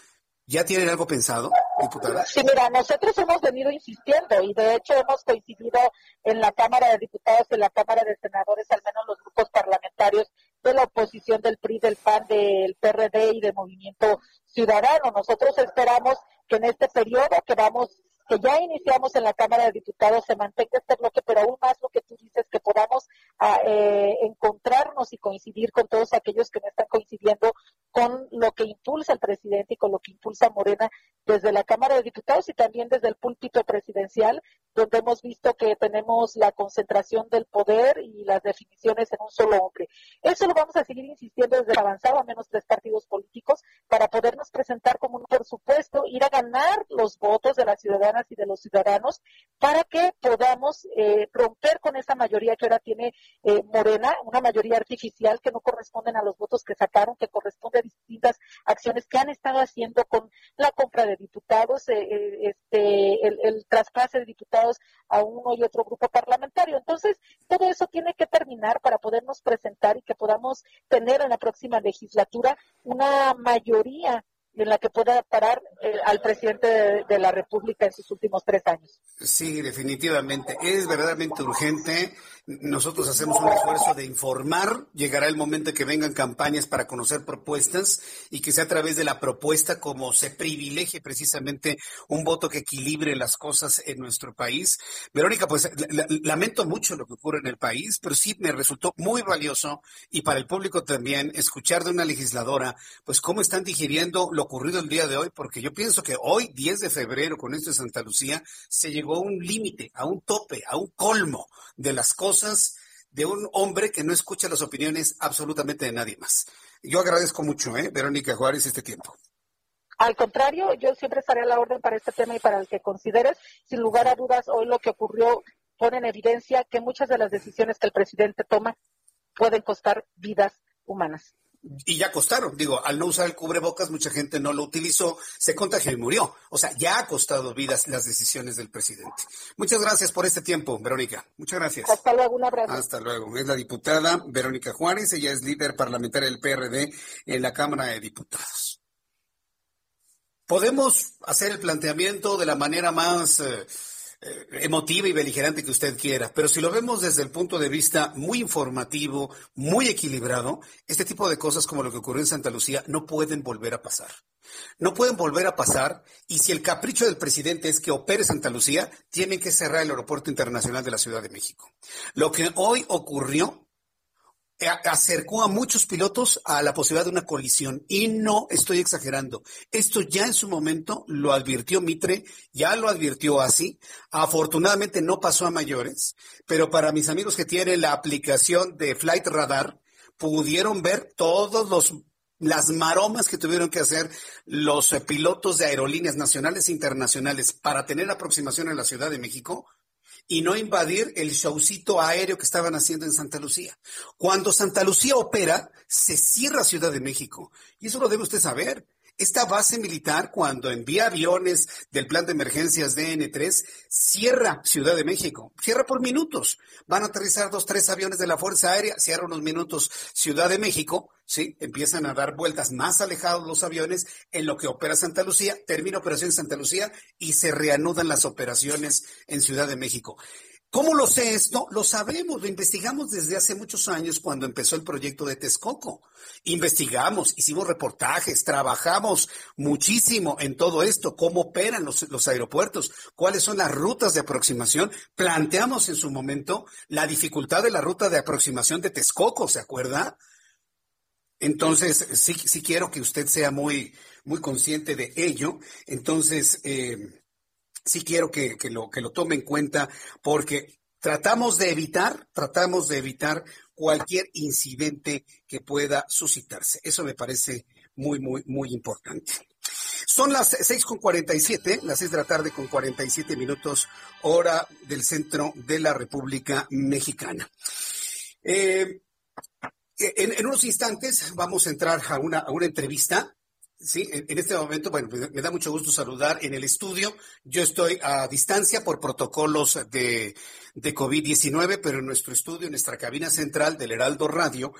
¿Ya tienen algo pensado, diputada? Sí, mira, nosotros hemos venido insistiendo y de hecho hemos coincidido en la Cámara de Diputados, en la Cámara de Senadores, al menos los grupos parlamentarios de la oposición del PRI, del PAN, del PRD y de Movimiento Ciudadano. Nosotros esperamos que en este periodo que vamos que ya iniciamos en la Cámara de Diputados se mantenga este bloque, pero aún más lo que tú dices, que podamos ah, eh, encontrarnos y coincidir con todos aquellos que no están coincidiendo con lo que impulsa el presidente y con lo que impulsa Morena desde la Cámara de Diputados y también desde el púlpito presidencial, donde hemos visto que tenemos la concentración del poder y las definiciones en un solo hombre. Eso lo vamos a seguir insistiendo desde avanzado, a menos tres partidos políticos, para podernos presentar como un, por supuesto, ir a ganar los votos de las ciudadanas y de los ciudadanos para que podamos eh, romper con esa mayoría que ahora tiene eh, Morena, una mayoría artificial que no corresponden a los votos que sacaron, que corresponde a distintas acciones que han estado haciendo con la compra de diputados, eh, este, el, el de diputados a uno y otro grupo parlamentario. Entonces, todo eso tiene que terminar para podernos presentar y que podamos tener en la próxima legislatura una mayoría en la que pueda parar eh, al presidente de, la República en sus últimos tres años. Sí, definitivamente. Es verdaderamente urgente. Nosotros hacemos un esfuerzo de informar. Llegará el momento que vengan campañas para conocer propuestas y que sea a través de la propuesta como se privilegie precisamente un voto que equilibre las cosas en nuestro país. Verónica, pues lamento mucho lo que ocurre en el país, pero sí me resultó muy valioso y para el público también escuchar de una legisladora, pues cómo están digiriendo lo ocurrido el día de hoy, porque yo pienso que hoy, 10 de febrero, con esto de Santa Lucía, se llegó a un límite, a un tope, a un colmo de las cosas de un hombre que no escucha las opiniones absolutamente de nadie más. Yo agradezco mucho, ¿eh, Verónica Juárez, este tiempo. Al contrario, yo siempre estaré a la orden para este tema y para el que consideres. Sin lugar a dudas, hoy lo que ocurrió pone en evidencia que muchas de las decisiones que el presidente toma pueden costar vidas humanas y ya costaron. Digo, al no usar el cubrebocas, mucha gente no lo utilizó, se contagió y murió. O sea, ya ha costado vidas las decisiones del presidente. Muchas gracias por este tiempo, Verónica. Muchas gracias. Hasta luego, un abrazo. Hasta luego. Es la diputada Verónica Juárez, ella es líder parlamentaria del PRD en la Cámara de Diputados. Podemos hacer el planteamiento de la manera más... Eh, emotiva y beligerante que usted quiera, pero si lo vemos desde el punto de vista muy informativo, muy equilibrado, este tipo de cosas como lo que ocurrió en Santa Lucía no pueden volver a pasar. No pueden volver a pasar y si el capricho del presidente es que opere Santa Lucía, tienen que cerrar el aeropuerto internacional de la Ciudad de México. Lo que hoy ocurrió acercó a muchos pilotos a la posibilidad de una colisión. Y no estoy exagerando. Esto ya en su momento lo advirtió Mitre, ya lo advirtió así. Afortunadamente no pasó a mayores, pero para mis amigos que tienen la aplicación de Flight Radar, pudieron ver todos los las maromas que tuvieron que hacer los eh, pilotos de aerolíneas nacionales e internacionales para tener aproximación en la Ciudad de México y no invadir el showcito aéreo que estaban haciendo en Santa Lucía. Cuando Santa Lucía opera, se cierra Ciudad de México. Y eso lo debe usted saber. Esta base militar, cuando envía aviones del plan de emergencias DN3, cierra Ciudad de México. Cierra por minutos. Van a aterrizar dos, tres aviones de la Fuerza Aérea, cierra unos minutos Ciudad de México, ¿sí? Empiezan a dar vueltas más alejados los aviones en lo que opera Santa Lucía, termina operación Santa Lucía y se reanudan las operaciones en Ciudad de México. ¿Cómo lo sé esto? Lo sabemos, lo investigamos desde hace muchos años cuando empezó el proyecto de Texcoco. Investigamos, hicimos reportajes, trabajamos muchísimo en todo esto, cómo operan los, aeropuertos, cuáles son las rutas de aproximación. Planteamos en su momento la dificultad de la ruta de aproximación de Texcoco, ¿se acuerda? Entonces, sí, sí quiero que usted sea muy, muy consciente de ello. Entonces, eh, sí quiero que, lo, que lo tome en cuenta porque tratamos de evitar, tratamos de evitar cualquier incidente que pueda suscitarse. Eso me parece muy, muy, muy importante. Son las seis con siete, las seis de la tarde con 47 minutos, hora del centro de la República Mexicana. Eh, en, en, unos instantes vamos a entrar a una entrevista Sí, en, este momento, bueno, me da mucho gusto saludar en el estudio. Yo estoy a distancia por protocolos de, de COVID-19, pero en nuestro estudio, en nuestra cabina central del Heraldo Radio,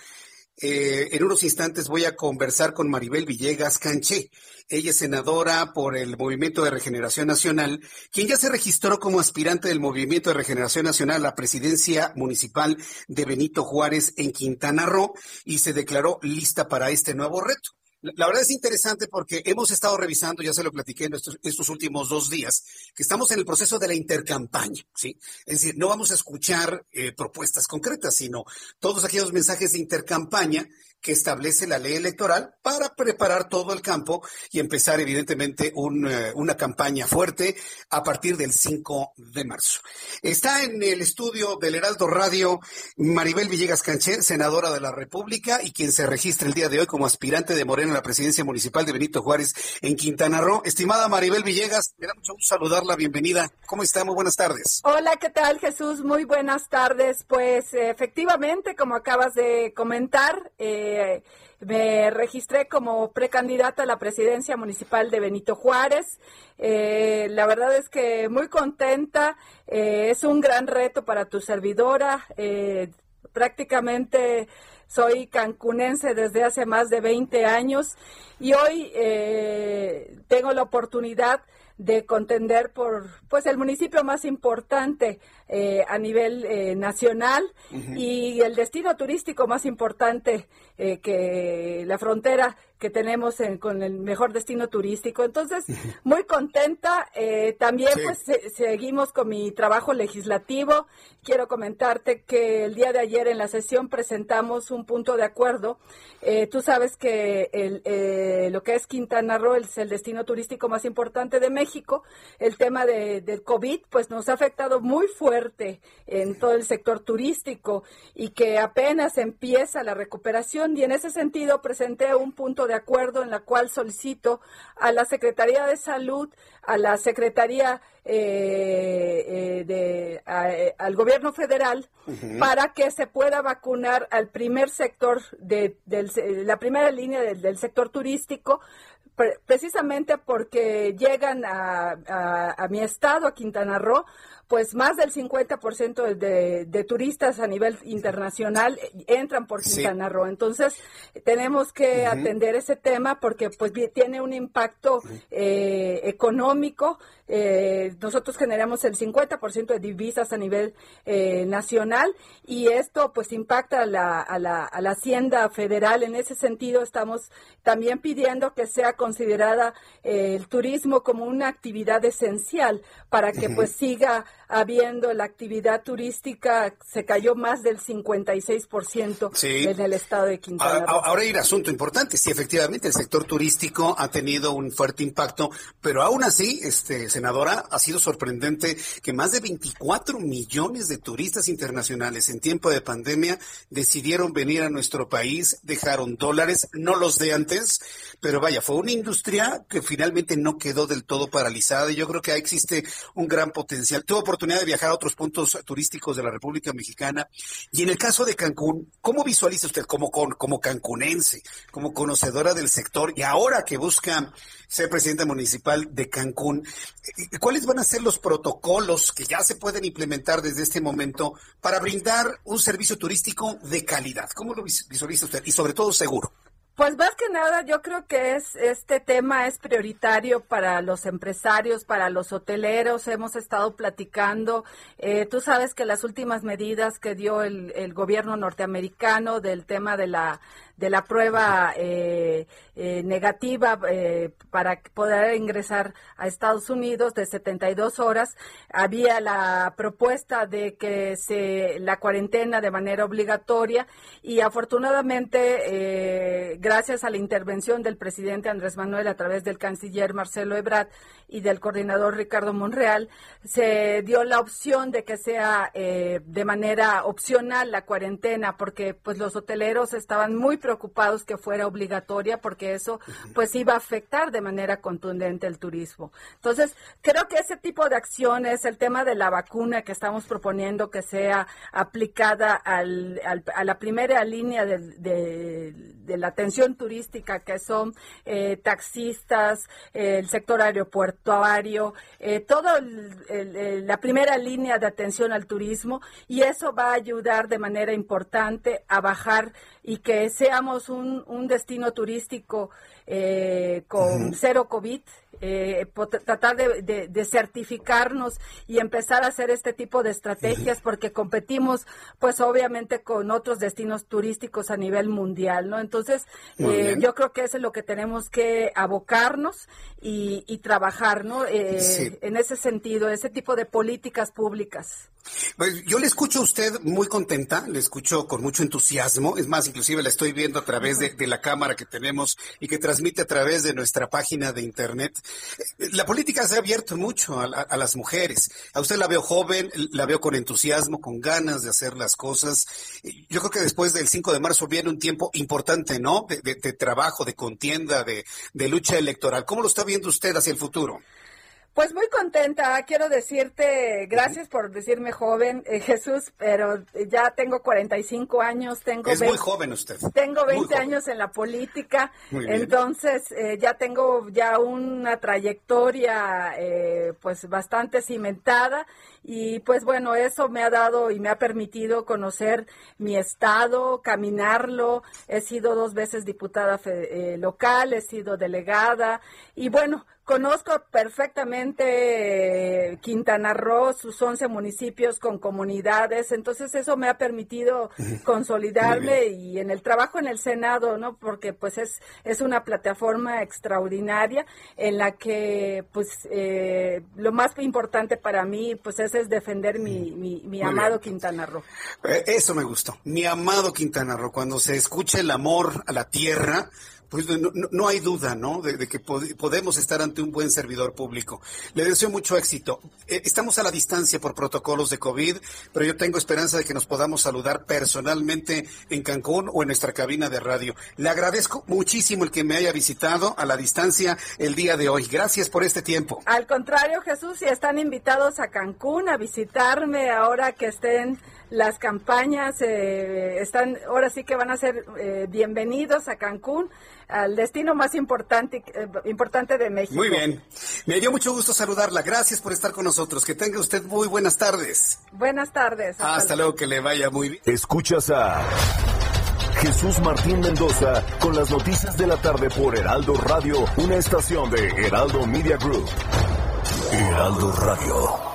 eh, en unos instantes voy a conversar con Maribel Villegas Canché. Ella es senadora por el Movimiento de Regeneración Nacional, quien ya se registró como aspirante del Movimiento de Regeneración Nacional a la presidencia municipal de Benito Juárez en Quintana Roo y se declaró lista para este nuevo reto. La verdad es interesante porque hemos estado revisando, ya se lo platiqué en estos, últimos dos días, que estamos en el proceso de la intercampaña, ¿sí? Es decir, no vamos a escuchar eh, propuestas concretas, sino todos aquellos mensajes de intercampaña que establece la ley electoral para preparar todo el campo y empezar evidentemente un, uh, una campaña fuerte a partir del 5 de marzo. Está en el estudio del Heraldo Radio Maribel Villegas Canché, senadora de la República y quien se registra el día de hoy como aspirante de Morena a la presidencia municipal de Benito Juárez en Quintana Roo. Estimada Maribel Villegas, me da mucho gusto saludarla, bienvenida. ¿Cómo está? Muy buenas tardes. Hola, ¿qué tal Jesús? Muy buenas tardes. Pues efectivamente, como acabas de comentar, eh, me registré como precandidata a la presidencia municipal de Benito Juárez. Eh, la verdad es que muy contenta. Eh, es un gran reto para tu servidora. Eh, prácticamente soy cancunense desde hace más de 20 años y hoy tengo la oportunidad de contender por pues el municipio más importante eh, a nivel eh, nacional y el destino turístico más importante eh, que la frontera que tenemos con el mejor destino turístico. Entonces, muy contenta. también pues seguimos con mi trabajo legislativo. Quiero comentarte que el día de ayer en la sesión presentamos un punto de acuerdo. tú sabes que el, lo que es Quintana Roo es el destino turístico más importante de México. El tema de, del COVID pues nos ha afectado muy fuerte en todo el sector turístico y que apenas empieza la recuperación. Y en ese sentido presenté un punto de acuerdo en la cual solicito a la Secretaría de Salud, a la Secretaría eh, eh, de, eh, al gobierno federal para que se pueda vacunar al primer sector de, la primera línea del sector turístico precisamente porque llegan a, a, mi estado, a Quintana Roo, pues más del 50% de, de turistas a nivel internacional entran por Quintana Roo. Entonces, tenemos que atender ese tema porque pues tiene un impacto eh, económico. Eh, nosotros generamos el 50% de divisas a nivel eh, nacional y esto pues impacta a la, a, la, a la hacienda federal. En ese sentido, estamos también pidiendo que sea considerada el turismo como una actividad esencial para que pues siga habiendo la actividad turística, se cayó más del 56% en el estado de Quintana Roo. Ahora, hay un asunto importante, sí, efectivamente, el sector turístico ha tenido un fuerte impacto, pero aún así, este, senadora, ha sido sorprendente que más de 24 millones de turistas internacionales en tiempo de pandemia decidieron venir a nuestro país, dejaron dólares, no los de antes, pero vaya, fue una industria que finalmente no quedó del todo paralizada y yo creo que ahí existe un gran potencial. Tuvo oportunidad de viajar a otros puntos turísticos de la República Mexicana. Y en el caso de Cancún, ¿cómo visualiza usted como, como cancunense, como conocedora del sector y ahora que busca ser presidenta municipal de Cancún, eh, cuáles van a ser los protocolos que ya se pueden implementar desde este momento para brindar un servicio turístico de calidad? ¿Cómo lo visualiza usted? Y sobre todo seguro. Pues más que nada, yo creo que es este tema es prioritario para los empresarios, para los hoteleros. Hemos estado platicando. Eh, tú sabes que las últimas medidas que dio el, el gobierno norteamericano del tema de la de la prueba eh, eh, negativa eh, para poder ingresar a Estados Unidos de 72 horas. Había la propuesta de que se la cuarentena de manera obligatoria y afortunadamente, gracias a la intervención del presidente Andrés Manuel a través del canciller Marcelo Ebrard y del coordinador Ricardo Monreal, se dio la opción de que sea de manera opcional la cuarentena porque pues los hoteleros estaban muy preocupados que fuera obligatoria porque eso pues iba a afectar de manera contundente el turismo. Entonces, creo que ese tipo de acciones, el tema de la vacuna que estamos proponiendo que sea aplicada al, a la primera línea de, la atención turística, que son eh, taxistas, el sector aeropuertuario, eh, todo la primera línea de atención al turismo, y eso va a ayudar de manera importante a bajar y que sea seamos un, un destino turístico eh, con cero COVID, eh, tratar de, de, certificarnos y empezar a hacer este tipo de estrategias porque competimos pues obviamente con otros destinos turísticos a nivel mundial, ¿no? Entonces eh, yo creo que eso es lo que tenemos que abocarnos y, y trabajar, ¿no? Eh, en ese sentido, ese tipo de políticas públicas. Pues yo le escucho a usted muy contenta, le escucho con mucho entusiasmo, es más, inclusive la estoy viendo a través de, de la cámara que tenemos y que transmite a través de nuestra página de internet. La política se ha abierto mucho a, las mujeres. A usted la veo joven, la veo con entusiasmo, con ganas de hacer las cosas. Yo creo que después del 5 de marzo viene un tiempo importante, ¿no? De, trabajo, de contienda, de, de lucha electoral. ¿Cómo lo está viendo usted hacia el futuro? Pues muy contenta, quiero decirte, gracias por decirme joven, eh, Jesús, pero ya tengo 45 años, tengo... Es muy joven usted. Tengo 20 años en la política, entonces eh, ya tengo ya una trayectoria eh, pues bastante cimentada y pues bueno, eso me ha dado y me ha permitido conocer mi estado, caminarlo, he sido dos veces diputada local, he sido delegada y bueno, Conozco perfectamente eh, Quintana Roo, sus 11 municipios con comunidades, entonces eso me ha permitido consolidarme y en el trabajo en el Senado, ¿no? Porque pues es, es una plataforma extraordinaria en la que pues eh, lo más importante para mí pues es, es defender mi, mi, mi amado Quintana Roo. Eh, eso me gustó, mi amado Quintana Roo, cuando se escucha el amor a la tierra, no, hay duda, ¿no? De, que podemos estar ante un buen servidor público. Le deseo mucho éxito. Eh, estamos a la distancia por protocolos de COVID, pero yo tengo esperanza de que nos podamos saludar personalmente en Cancún o en nuestra cabina de radio. Le agradezco muchísimo el que me haya visitado a la distancia el día de hoy. Gracias por este tiempo. Al contrario, Jesús, si están invitados a Cancún a visitarme ahora que estén las campañas eh, están, ahora sí que van a ser eh, bienvenidos a Cancún, al destino más importante, eh, importante de México. Muy bien. Me dio mucho gusto saludarla. Gracias por estar con nosotros. Que tenga usted muy buenas tardes. Buenas tardes. Hasta, luego, que le vaya muy bien. Escuchas a Jesús Martín Mendoza con las noticias de la tarde por Heraldo Radio, una estación de Heraldo Media Group. Heraldo Radio.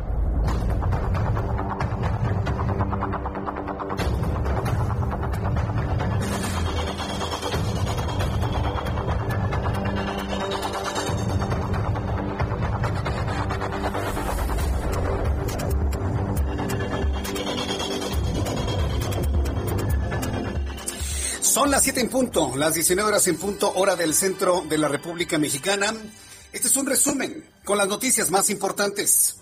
En punto, las 19 horas en punto, hora del centro de la República Mexicana. Este es un resumen con las noticias más importantes.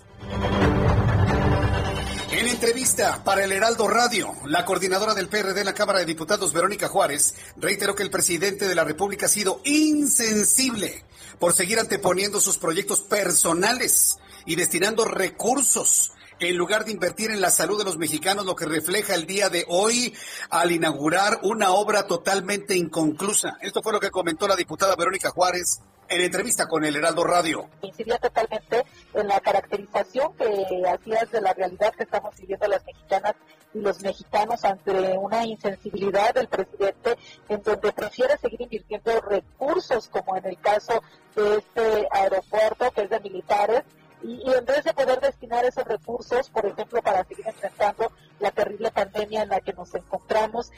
En entrevista para el Heraldo Radio, la coordinadora del PRD en la Cámara de Diputados, Verónica Juárez, reiteró que el presidente de la República ha sido insensible por seguir anteponiendo sus proyectos personales y destinando recursos en lugar de invertir en la salud de los mexicanos, lo que refleja el día de hoy al inaugurar una obra totalmente inconclusa. Esto fue lo que comentó la diputada Verónica Juárez en entrevista con el Heraldo Radio. Incidía totalmente en la caracterización que hacías de la realidad que estamos viviendo las mexicanas y los mexicanos ante una insensibilidad del presidente en donde prefiere seguir invirtiendo recursos como en el caso de este aeropuerto que es de militares y, en vez de poder destinar esos recursos, por ejemplo, para seguir enfrentando la terrible pandemia en la que nos encontramos.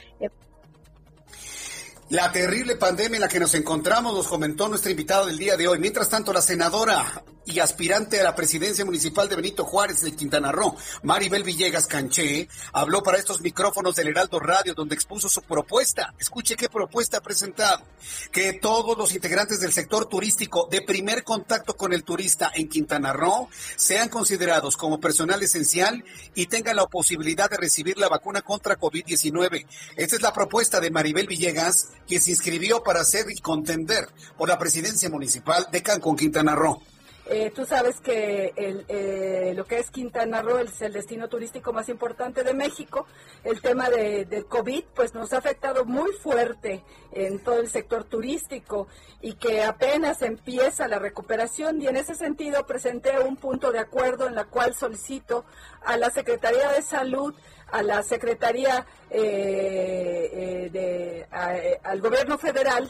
La terrible pandemia en la que nos encontramos, nos comentó nuestra invitada del día de hoy. Mientras tanto, la senadora y aspirante a la presidencia municipal de Benito Juárez de Quintana Roo, Maribel Villegas Canché, habló para estos micrófonos del Heraldo Radio donde expuso su propuesta. Escuche qué propuesta ha presentado. Que todos los integrantes del sector turístico de primer contacto con el turista en Quintana Roo sean considerados como personal esencial y tengan la posibilidad de recibir la vacuna contra COVID-19. Esta es la propuesta de Maribel Villegas, que se inscribió para ser y contender por la presidencia municipal de Cancún, Quintana Roo. Eh, tú sabes que el, eh, lo que es Quintana Roo es el destino turístico más importante de México. El tema de, COVID pues nos ha afectado muy fuerte en todo el sector turístico y que apenas empieza la recuperación y en ese sentido presenté un punto de acuerdo en la cual solicito a la Secretaría de Salud a la Secretaría eh, eh, de, eh, al gobierno federal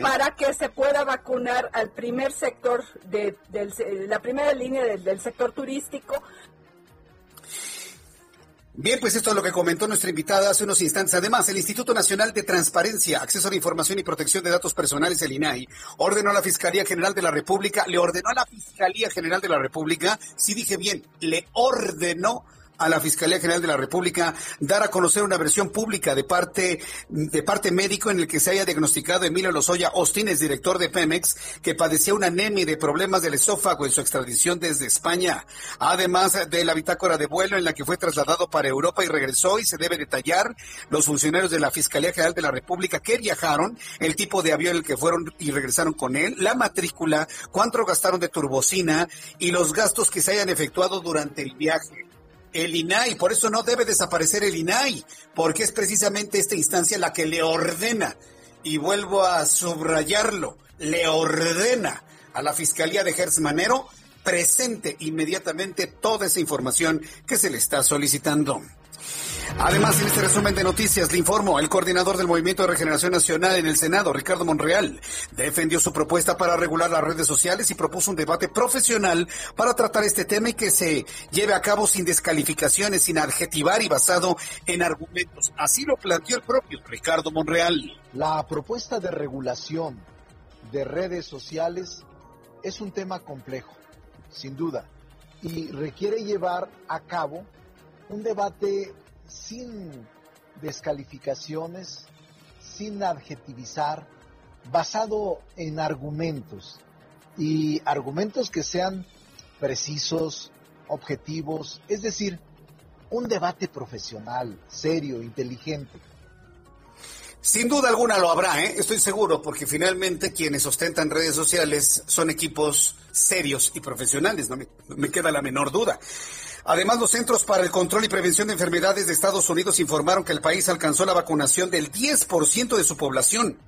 para que se pueda vacunar al primer sector de, la primera línea del sector turístico Bien, pues esto es lo que comentó nuestra invitada hace unos instantes. Además, el Instituto Nacional de Transparencia, Acceso a la Información y Protección de Datos Personales, el INAI, ordenó a la Fiscalía General de la República, le ordenó a la Fiscalía General de la República, si dije bien, le ordenó a la Fiscalía General de la República dar a conocer una versión pública de parte de parte médico en el que se haya diagnosticado Emilio Lozoya Ostines, director de Pemex, que padecía una anemia de problemas del esófago en su extradición desde España. Además de la bitácora de vuelo en la que fue trasladado para Europa y regresó y se debe detallar los funcionarios de la Fiscalía General de la República que viajaron, el tipo de avión en el que fueron y regresaron con él, la matrícula, cuánto gastaron de turbocina y los gastos que se hayan efectuado durante el viaje el INAI, por eso no debe desaparecer el INAI, porque es precisamente esta instancia la que le ordena, y vuelvo a subrayarlo, le ordena a la Fiscalía de Manero presente inmediatamente toda esa información que se le está solicitando. Además, en este resumen de noticias le informo, el coordinador del Movimiento de Regeneración Nacional en el Senado, Ricardo Monreal, defendió su propuesta para regular las redes sociales y propuso un debate profesional para tratar este tema y que se lleve a cabo sin descalificaciones, sin adjetivar y basado en argumentos. Así lo planteó el propio Ricardo Monreal. La propuesta de regulación de redes sociales es un tema complejo, sin duda, y requiere llevar a cabo un debate sin descalificaciones, sin adjetivizar, basado en argumentos y argumentos que sean precisos, objetivos, es decir, un debate profesional, serio, inteligente. Sin duda alguna lo habrá, ¿eh? estoy seguro, porque finalmente quienes ostentan redes sociales son equipos serios y profesionales, no me queda la menor duda. Además, los Centros para el Control y Prevención de Enfermedades de Estados Unidos informaron que el país alcanzó la vacunación del 10% de su población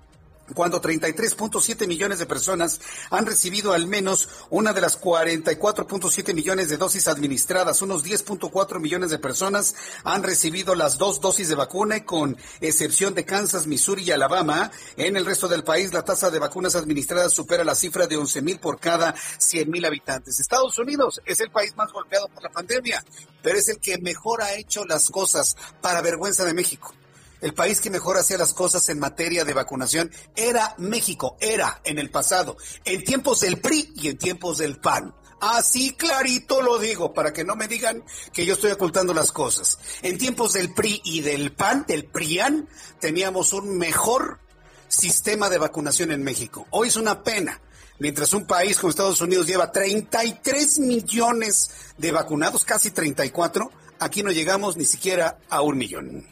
cuando 33.7 millones de personas han recibido al menos una de las 44.7 millones de dosis administradas. Unos 10.4 millones de personas han recibido las dos dosis de vacuna con excepción de Kansas, Missouri y Alabama, en el resto del país la tasa de vacunas administradas supera la cifra de 11 mil por cada 100 mil habitantes. Estados Unidos es el país más golpeado por la pandemia, pero es el que mejor ha hecho las cosas para vergüenza de México el país que mejor hacía las cosas en materia de vacunación era México, era en el pasado, en tiempos del PRI y en tiempos del PAN. Así clarito lo digo, para que no me digan que yo estoy ocultando las cosas. En tiempos del PRI y del PAN, del PRIAN, teníamos un mejor sistema de vacunación en México. Hoy es una pena. Mientras un país como Estados Unidos lleva 33 millones de vacunados, casi 34, aquí no llegamos ni siquiera a un millón.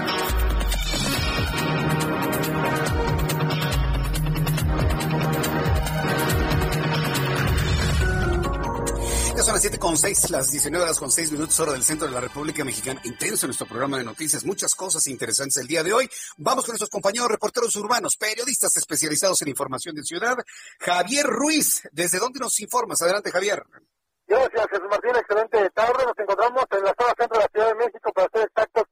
Son las 7 con 6, las 19 horas con 6 minutos, hora del centro de la República Mexicana. Intenso nuestro programa de noticias, muchas cosas interesantes el día de hoy. Vamos con nuestros compañeros reporteros urbanos, periodistas especializados en información de ciudad. Javier Ruiz, ¿desde dónde nos informas? Adelante, Javier. Gracias, Jesús Martín. Excelente tarde. Nos encontramos en la zona centro de la Ciudad de México, para ser exactos,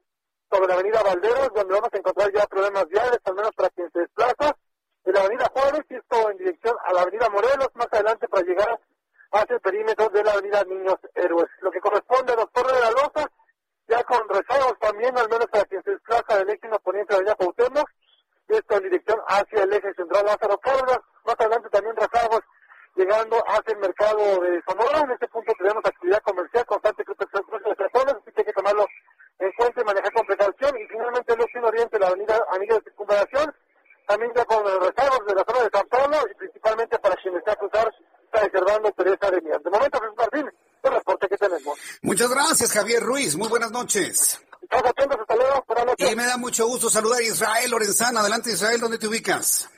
sobre la avenida Valderos, donde vamos a encontrar ya problemas viales, al menos para quien se desplaza. En la avenida Juárez, y esto en dirección a la avenida Morelos, más adelante para llegar hacia el perímetro de la avenida Niños Héroes. Lo que corresponde a la Torre de la Loza, ya con rezagos también, al menos para quien se desplaza del eje poniente de la avenida Pautemoc, esto en dirección hacia el eje central Lázaro Cárdenas, más adelante también rezagos llegando hacia el mercado de Sonora, en este punto tenemos actividad comercial constante que de personas, así que hay que tomarlo en cuenta y manejar con precaución, y finalmente el eje oriente, la avenida Amiga de Circunvalación, también ya con rezagos de la zona de San Pablo, y principalmente para quien desea cruzar Servando Teresa de Mian. De momento, Jesús Martín, el reporte que tenemos. Muchas gracias, Javier Ruiz. Muy buenas noches. Hasta luego. Buenas noches. Y me da mucho gusto saludar a Israel Lorenzana. Adelante, Israel, ¿dónde te ubicas?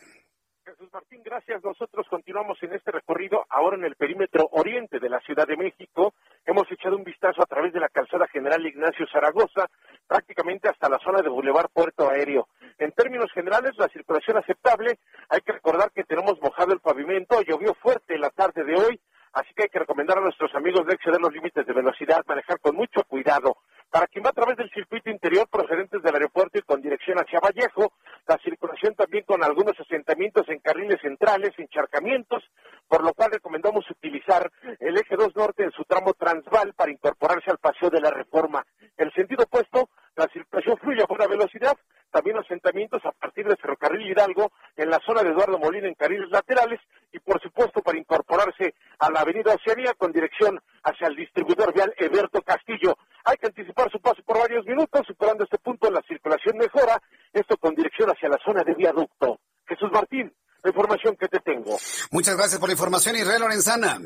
Jesús Martín, gracias. Nosotros continuamos en este recorrido ahora en el perímetro oriente de la Ciudad de México. Hemos echado un vistazo a través de la calzada general Ignacio Zaragoza, prácticamente hasta la zona de Boulevard Puerto Aéreo. En términos generales, la circulación aceptable. Hay que recordar que tenemos mojado el pavimento, llovió fuerte la tarde de hoy, así que hay que recomendar a nuestros amigos de exceder los límites de velocidad, manejar con mucho cuidado. Para quien va a través del circuito interior procedentes del aeropuerto y con dirección hacia Vallejo, la circulación también con algunos asentamientos en carriles centrales, encharcamientos, por lo cual recomendamos utilizar el eje 2 norte en su tramo transval para incorporarse al paseo de la reforma. El sentido opuesto, la circulación fluye a buena velocidad, también asentamientos a partir de Ferrocarril Hidalgo en la zona de Eduardo Molina en carriles laterales y por supuesto para incorporarse a la avenida Oceanía con dirección hacia el distribuidor vial Eberto Castillo. Hay que anticipar su paso por varios minutos, superando este punto la circulación mejora, esto con dirección hacia la zona de viaducto. Jesús Martín, la información que te tengo. Muchas gracias por la información, Israel Lorenzana.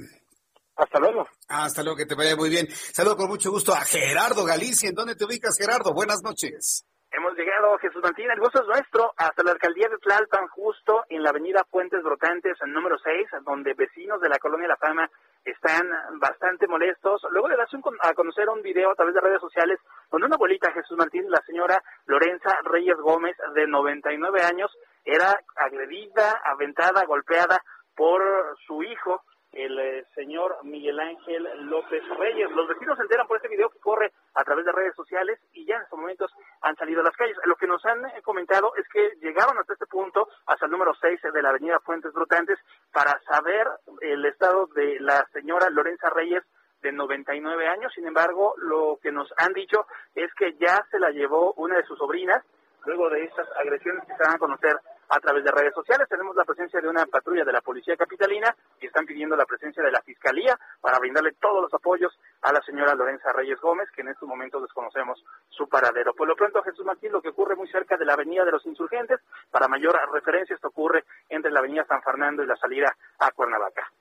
Hasta luego. Hasta luego, que te vaya muy bien. Saludo con mucho gusto a Gerardo Galicia. ¿En dónde te ubicas, Gerardo? Buenas noches. Hemos llegado, Jesús Martín, el gusto es nuestro, hasta la alcaldía de Tlalpan, justo en la avenida Fuentes Brotantes, en número 6, donde vecinos de la colonia La Fama están bastante molestos. Luego le das a conocer un video a través de redes sociales donde una abuelita, Jesús Martín, la señora Lorenza Reyes Gómez, de 99 años, era agredida, aventada, golpeada por su hijo, el eh, señor Miguel Ángel López Reyes. Los vecinos se enteran por este video que corre a través de redes sociales y ya en estos momentos han salido a las calles. Lo que nos han eh, comentado es que llegaron hasta este punto, hasta el número 6 de la avenida Fuentes Brotantes, para saber el estado de la señora Lorenza Reyes de 99 años. Sin embargo, lo que nos han dicho es que ya se la llevó una de sus sobrinas luego de estas agresiones que se van a conocer a través de redes sociales. Tenemos la presencia de una patrulla de la Policía Capitalina y están pidiendo la presencia de la Fiscalía para brindarle todos los apoyos a la señora Lorenza Reyes Gómez, que en estos momentos desconocemos su paradero. Por lo pronto, Jesús Martín, lo que ocurre muy cerca de la Avenida de los Insurgentes, para mayor referencia, esto ocurre entre la Avenida San Fernando y la salida a Cuernavaca.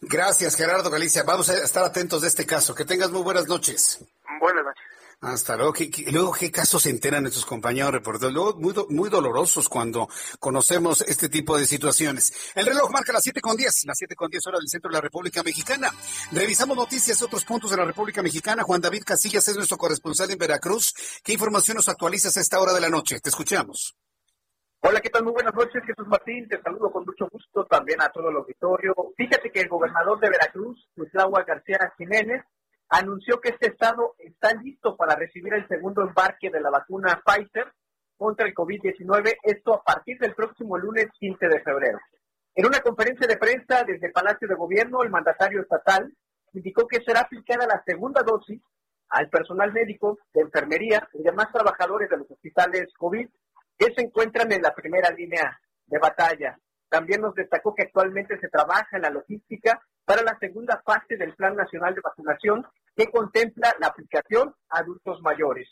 Gracias, Gerardo Galicia. Vamos a estar atentos de este caso. Que tengas muy buenas noches. Buenas noches. Hasta luego. ¿Qué, luego, ¿qué casos se enteran nuestros compañeros reporteros? Luego, muy, muy dolorosos cuando conocemos este tipo de situaciones. El reloj marca las siete con diez, las siete con diez horas del centro de la República Mexicana. Revisamos noticias de otros puntos de la República Mexicana. Juan David Casillas es nuestro corresponsal en Veracruz. ¿Qué información nos actualizas a esta hora de la noche? Te escuchamos. Hola, ¿qué tal? Muy buenas noches, Jesús Martín. Te saludo con mucho gusto también a todo el auditorio. Fíjate que el gobernador de Veracruz, Cuitlagua García Jiménez, anunció que este estado está listo para recibir el segundo embarque de la vacuna Pfizer contra el COVID-19, esto a partir del próximo lunes 15 de febrero. En una conferencia de prensa desde el Palacio de Gobierno, el mandatario estatal indicó que será aplicada la segunda dosis al personal médico, de enfermería y demás trabajadores de los hospitales COVID que se encuentran en la primera línea de batalla. También nos destacó que actualmente se trabaja en la logística para la segunda fase del Plan Nacional de Vacunación que contempla la aplicación a adultos mayores.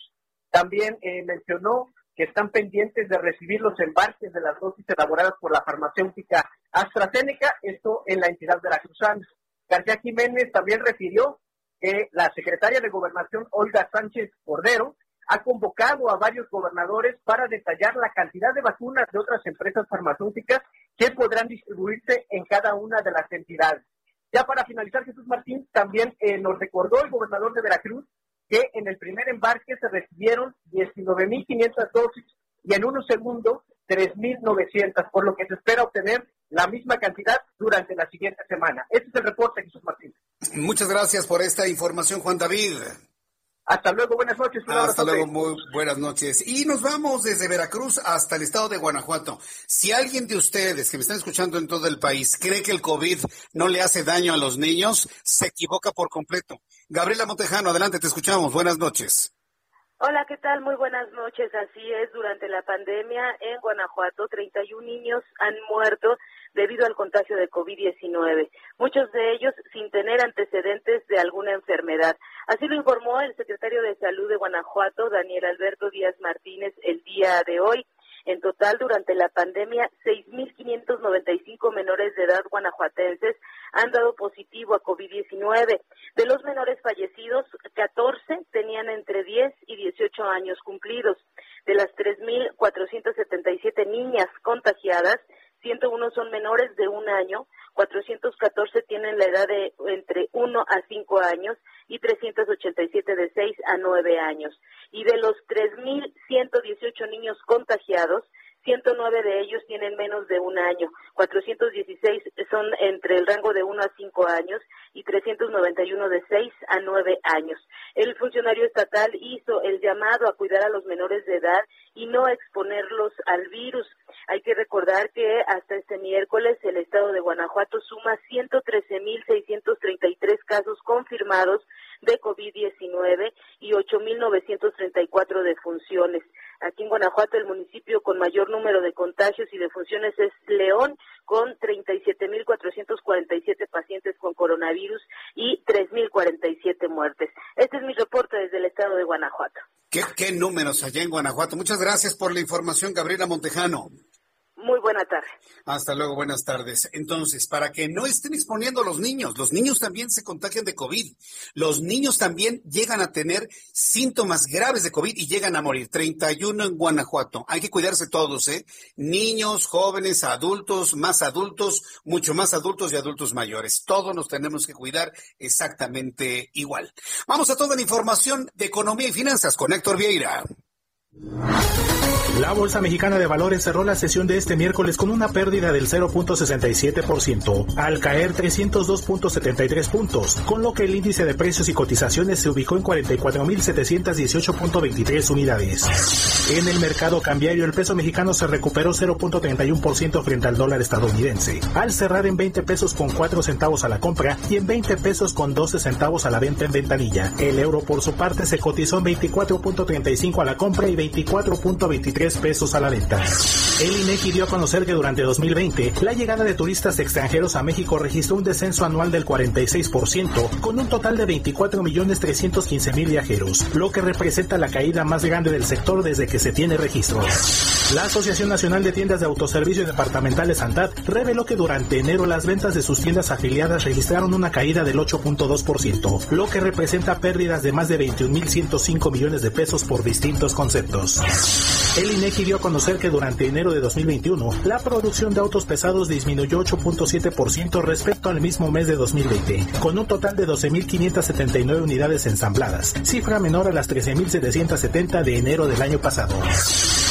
También eh, mencionó que están pendientes de recibir los embarques de las dosis elaboradas por la farmacéutica AstraZeneca, esto en la entidad de la Cruzana. García Jiménez también refirió que la secretaria de Gobernación, Olga Sánchez Cordero, ha convocado a varios gobernadores para detallar la cantidad de vacunas de otras empresas farmacéuticas que podrán distribuirse en cada una de las entidades. Ya para finalizar, Jesús Martín, también eh, nos recordó el gobernador de Veracruz que en el primer embarque se recibieron 19.500 dosis y en unos segundos 3.900, por lo que se espera obtener la misma cantidad durante la siguiente semana. Este es el reporte, Jesús Martín. Muchas gracias por esta información, Juan David. Hasta luego, buenas noches. Hasta luego, muy buenas noches. Y nos vamos desde Veracruz hasta el estado de Guanajuato. Si alguien de ustedes que me están escuchando en todo el país cree que el COVID no le hace daño a los niños, se equivoca por completo. Gabriela Montejano, adelante, te escuchamos. Buenas noches. Hola, ¿qué tal? Muy buenas noches. Así es, durante la pandemia en Guanajuato, 31 niños han muerto debido al contagio de COVID-19, muchos de ellos sin tener antecedentes de alguna enfermedad. Así lo informó el secretario de Salud de Guanajuato, Daniel Alberto Díaz Martínez, el día de hoy. En total, durante la pandemia, 6.595 menores de edad guanajuatenses han dado positivo a COVID-19. De los menores fallecidos, 14 tenían entre 10 y 18 años cumplidos. De las 3.477 niñas contagiadas, 101 son menores de un año, 414 tienen la edad de entre 1 a 5 años y 387 de 6 a 9 años. Y de los 3.118 niños contagiados, 109 de ellos tienen menos de un año, 416 son entre el rango de 1 a 5 años y 391 de 6 a 9 años. El funcionario estatal hizo el llamado a cuidar a los menores de edad y no exponerlos al virus. Hay que recordar que hasta este miércoles el estado de Guanajuato suma 113.633 casos confirmados de COVID-19 y 8.934 defunciones. Aquí en Guanajuato el municipio con mayor número de contagios y defunciones es León con 37.447 pacientes con coronavirus y 3.047 muertes. Este es mi reporte desde el estado de Guanajuato. ¿Qué, ¿Qué, números allá en Guanajuato? Muchas gracias por la información, Gabriela Montejano. Muy buena tarde. Hasta luego, buenas tardes. Entonces, para que no estén exponiendo a los niños, los niños también se contagian de COVID. Los niños también llegan a tener síntomas graves de COVID y llegan a morir. 31 en Guanajuato. Hay que cuidarse todos, ¿eh? Niños, jóvenes, adultos, más adultos, mucho más adultos y adultos mayores. Todos nos tenemos que cuidar exactamente igual. Vamos a toda la información de economía y finanzas con Héctor Vieira. La Bolsa Mexicana de Valores cerró la sesión de este miércoles con una pérdida del 0.67%, al caer 302.73 puntos, con lo que el índice de precios y cotizaciones se ubicó en 44.718.23 unidades. En el mercado cambiario, el peso mexicano se recuperó 0.31% frente al dólar estadounidense, al cerrar en 20 pesos con 4 centavos a la compra y en 20 pesos con 12 centavos a la venta en ventanilla. El euro, por su parte, se cotizó en 24.35 a la compra y 24.23 pesos a la venta. El INEGI dio a conocer que durante 2020 la llegada de turistas extranjeros a México registró un descenso anual del 46%, con un total de 24.315.000 viajeros, lo que representa la caída más grande del sector desde que se tiene registro. La Asociación Nacional de Tiendas de Autoservicio y Departamentales ANTAD reveló que durante enero las ventas de sus tiendas afiliadas registraron una caída del 8.2%, lo que representa pérdidas de más de 21.105 millones de pesos por distintos conceptos. El INEGI dio a conocer que durante enero de 2021 la producción de autos pesados disminuyó 8.7% respecto al mismo mes de 2020, con un total de 12.579 unidades ensambladas, cifra menor a las 13.770 de enero del año pasado.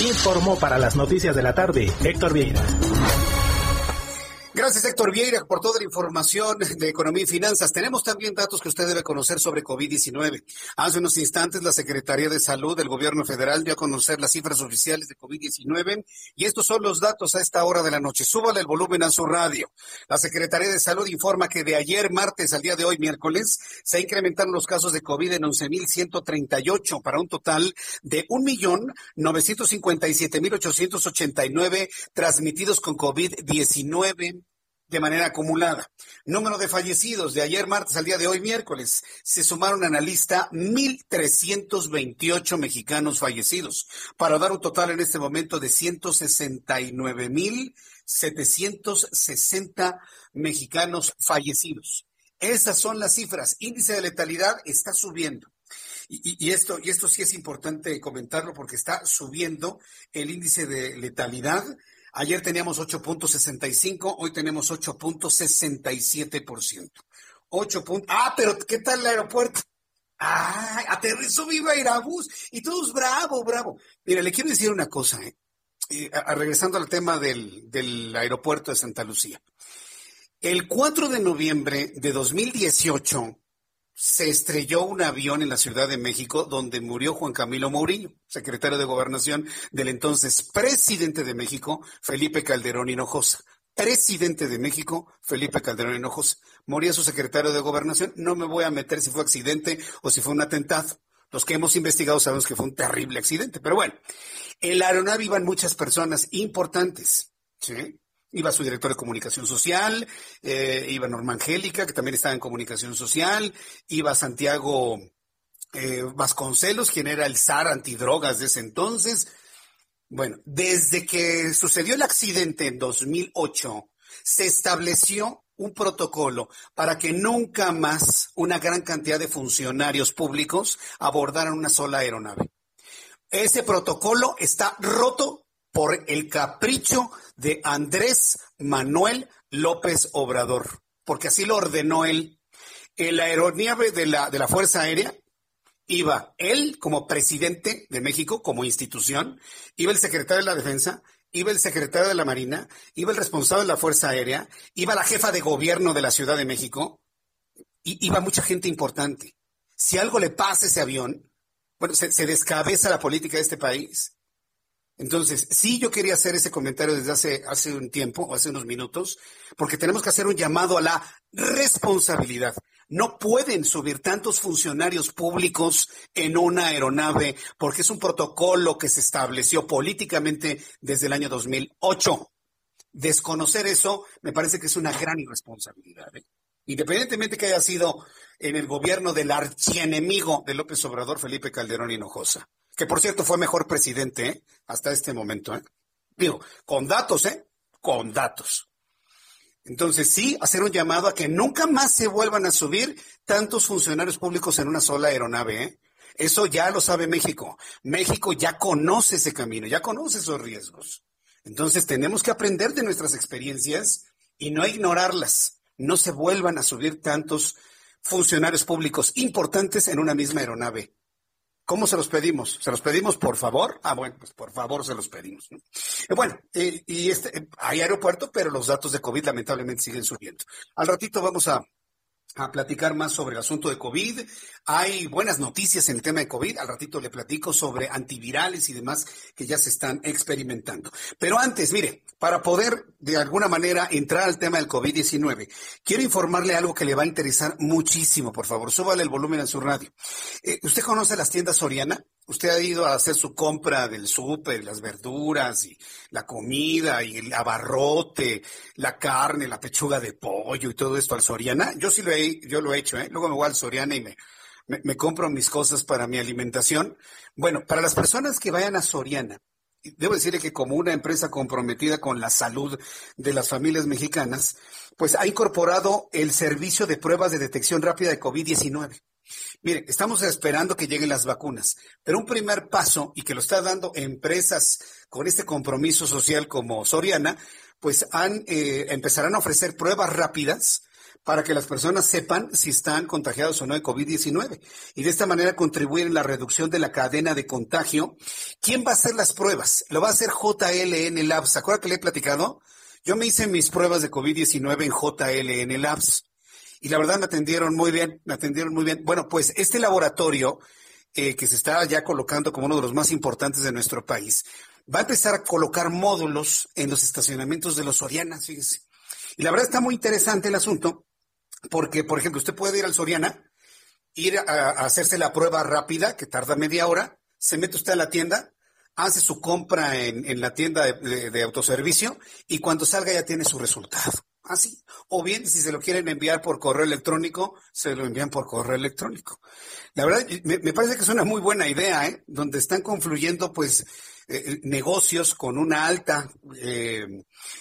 Informó para las noticias de la tarde Héctor Vieira. Gracias, Héctor Vieira, por toda la información de economía y finanzas. Tenemos también datos que usted debe conocer sobre COVID-19. Hace unos instantes, la Secretaría de Salud del Gobierno Federal dio a conocer las cifras oficiales de COVID-19 y estos son los datos a esta hora de la noche. Súbale el volumen a su radio. La Secretaría de Salud informa que de ayer martes al día de hoy miércoles se incrementaron los casos de COVID en 11.138 para un total de 1.957.889 transmitidos con COVID-19 de manera acumulada. Número de fallecidos de ayer martes al día de hoy miércoles. Se sumaron a la lista 1.328 mexicanos fallecidos para dar un total en este momento de 169.760 mexicanos fallecidos. Esas son las cifras. Índice de letalidad está subiendo. Y, esto, y esto sí es importante comentarlo porque está subiendo el índice de letalidad Ayer teníamos 8.65, hoy tenemos 8.67%. 8 Ah, pero ¿qué tal el aeropuerto? Ah, aterrizó viva Irabús y todos bravo, bravo. Mira, le quiero decir una cosa, ¿eh? regresando al tema del, del aeropuerto de Santa Lucía. El 4 de noviembre de 2018, se estrelló un avión en la Ciudad de México donde murió Juan Camilo Mourinho, secretario de Gobernación del entonces presidente de México, Felipe Calderón Hinojosa. Presidente de México, Felipe Calderón Hinojosa. Moría su secretario de Gobernación. No me voy a meter si fue accidente o si fue un atentado. Los que hemos investigado sabemos que fue un terrible accidente. Pero bueno, en la aeronave iban muchas personas importantes. ¿sí? Iba su director de comunicación social, eh, iba Norma Angélica, que también estaba en comunicación social, iba Santiago eh, Vasconcelos, quien era el zar antidrogas de ese entonces. Bueno, desde que sucedió el accidente en 2008, se estableció un protocolo para que nunca más una gran cantidad de funcionarios públicos abordaran una sola aeronave. Ese protocolo está roto por el capricho de Andrés Manuel López Obrador, porque así lo ordenó él. El aeronave de la, de la Fuerza Aérea iba él como presidente de México, como institución, iba el secretario de la Defensa, iba el secretario de la Marina, iba el responsable de la Fuerza Aérea, iba la jefa de gobierno de la Ciudad de México, y iba mucha gente importante. Si algo le pasa a ese avión, bueno, se descabeza la política de este país. Entonces, sí, yo quería hacer ese comentario desde hace, hace un tiempo, o hace unos minutos, porque tenemos que hacer un llamado a la responsabilidad. No pueden subir tantos funcionarios públicos en una aeronave porque es un protocolo que se estableció políticamente desde el año 2008. Desconocer eso me parece que es una gran irresponsabilidad. ¿eh? Independientemente que haya sido en el gobierno del archienemigo de López Obrador, Felipe Calderón Hinojosa, que por cierto fue mejor presidente ¿eh? hasta este momento. ¿eh? Digo, con datos, ¿eh? Con datos. Entonces, sí, hacer un llamado a que nunca más se vuelvan a subir tantos funcionarios públicos en una sola aeronave. ¿eh? Eso ya lo sabe México. México ya conoce ese camino, ya conoce esos riesgos. Entonces, tenemos que aprender de nuestras experiencias y no ignorarlas. No se vuelvan a subir tantos funcionarios públicos importantes en una misma aeronave. ¿Cómo se los pedimos? ¿Se los pedimos por favor? Ah, bueno, pues por favor se los pedimos. ¿no? Eh, bueno, eh, y este, hay aeropuerto, pero los datos de COVID lamentablemente siguen subiendo. Al ratito vamos a, a platicar más sobre el asunto de COVID. Hay buenas noticias en el tema de COVID. Al ratito le platico sobre antivirales y demás que ya se están experimentando. Pero antes, mire, para poder de alguna manera entrar al tema del COVID-19, quiero informarle algo que le va a interesar muchísimo. Por favor, súbale el volumen a su radio. Eh, ¿Usted conoce las tiendas Soriana? Usted ha ido a hacer su compra del súper, las verduras y la comida y el abarrote, la carne, la pechuga de pollo y todo esto al Soriana. Yo sí lo he, yo lo he hecho, ¿eh? Luego me voy al Soriana y me, me, me compro mis cosas para mi alimentación. Bueno, para las personas que vayan a Soriana, debo decirle que como una empresa comprometida con la salud de las familias mexicanas, pues ha incorporado el servicio de pruebas de detección rápida de COVID-19. Mire, estamos esperando que lleguen las vacunas, pero un primer paso y que lo está dando empresas con este compromiso social como Soriana, pues han, eh, empezarán a ofrecer pruebas rápidas para que las personas sepan si están contagiados o no de COVID-19 y de esta manera contribuir en la reducción de la cadena de contagio. ¿Quién va a hacer las pruebas? Lo va a hacer JLN Labs. ¿Se acuerda que le he platicado? Yo me hice mis pruebas de COVID-19 en JLN Labs y la verdad me atendieron muy bien, me atendieron muy bien. Bueno, pues este laboratorio eh, que se está ya colocando como uno de los más importantes de nuestro país, va a empezar a colocar módulos en los estacionamientos de los Soriana, fíjese. Y la verdad está muy interesante el asunto, porque, por ejemplo, usted puede ir al Soriana, ir a, hacerse la prueba rápida, que tarda media hora, se mete usted a la tienda, hace su compra en, en la tienda de autoservicio y cuando salga ya tiene su resultado. Así. O bien, si se lo quieren enviar por correo electrónico, se lo envían por correo electrónico. La verdad, me, parece que es una muy buena idea, ¿eh? Donde están confluyendo, pues, eh, negocios con una alta eh,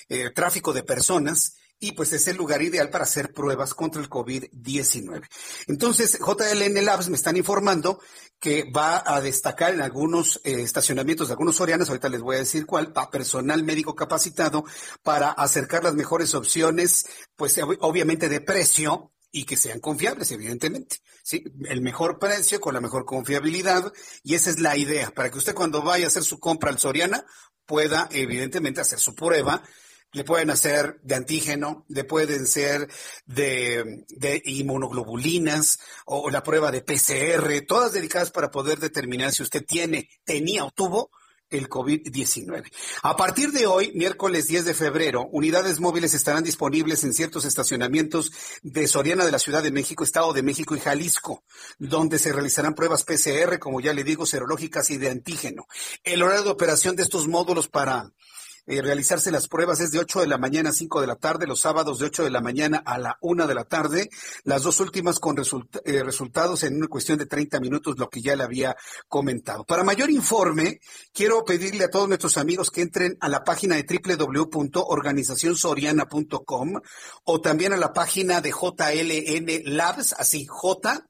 eh, tráfico de personas y pues es el lugar ideal para hacer pruebas contra el COVID-19. Entonces, JLN Labs me están informando que va a destacar en algunos eh, estacionamientos de algunos sorianos, ahorita les voy a decir cuál, para personal médico capacitado para acercar las mejores opciones, pues obviamente de precio y que sean confiables, evidentemente. Sí, el mejor precio con la mejor confiabilidad y esa es la idea, para que usted cuando vaya a hacer su compra al Soriana pueda evidentemente hacer su prueba le pueden hacer de antígeno, le pueden ser de, de inmunoglobulinas o, o, la prueba de PCR, todas dedicadas para poder determinar si usted tiene, tenía o tuvo el COVID-19. A partir de hoy, miércoles 10 de febrero, unidades móviles estarán disponibles en ciertos estacionamientos de Soriana de la Ciudad de México, Estado de México y Jalisco, donde se realizarán pruebas PCR, como ya le digo, serológicas y de antígeno. El horario de operación de estos módulos para eh, realizarse las pruebas es de 8 de la mañana a 5 de la tarde, los sábados de 8 de la mañana a la 1 de la tarde, las dos últimas con eh, resultados en una cuestión de 30 minutos, lo que ya le había comentado. Para mayor informe, quiero pedirle a todos nuestros amigos que entren a la página de www.organizacionsoriana.com o también a la página de JLN Labs, así J.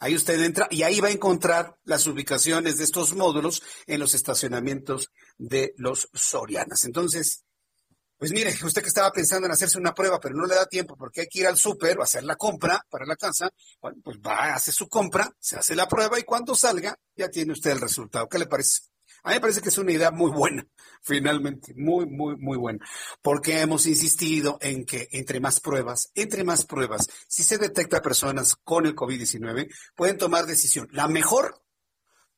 Ahí usted entra y ahí va a encontrar las ubicaciones de estos módulos en los estacionamientos de los Sorianas. Entonces, pues mire, usted que estaba pensando en hacerse una prueba, pero no le da tiempo porque hay que ir al súper o hacer la compra para la casa, bueno, pues va, hace su compra, se hace la prueba y cuando salga ya tiene usted el resultado. ¿Qué le parece? A mí me parece que es una idea muy buena, (laughs) finalmente, muy, muy, muy buena, porque hemos insistido en que entre más pruebas, entre más pruebas, si se detecta personas con el COVID-19, pueden tomar decisión. La mejor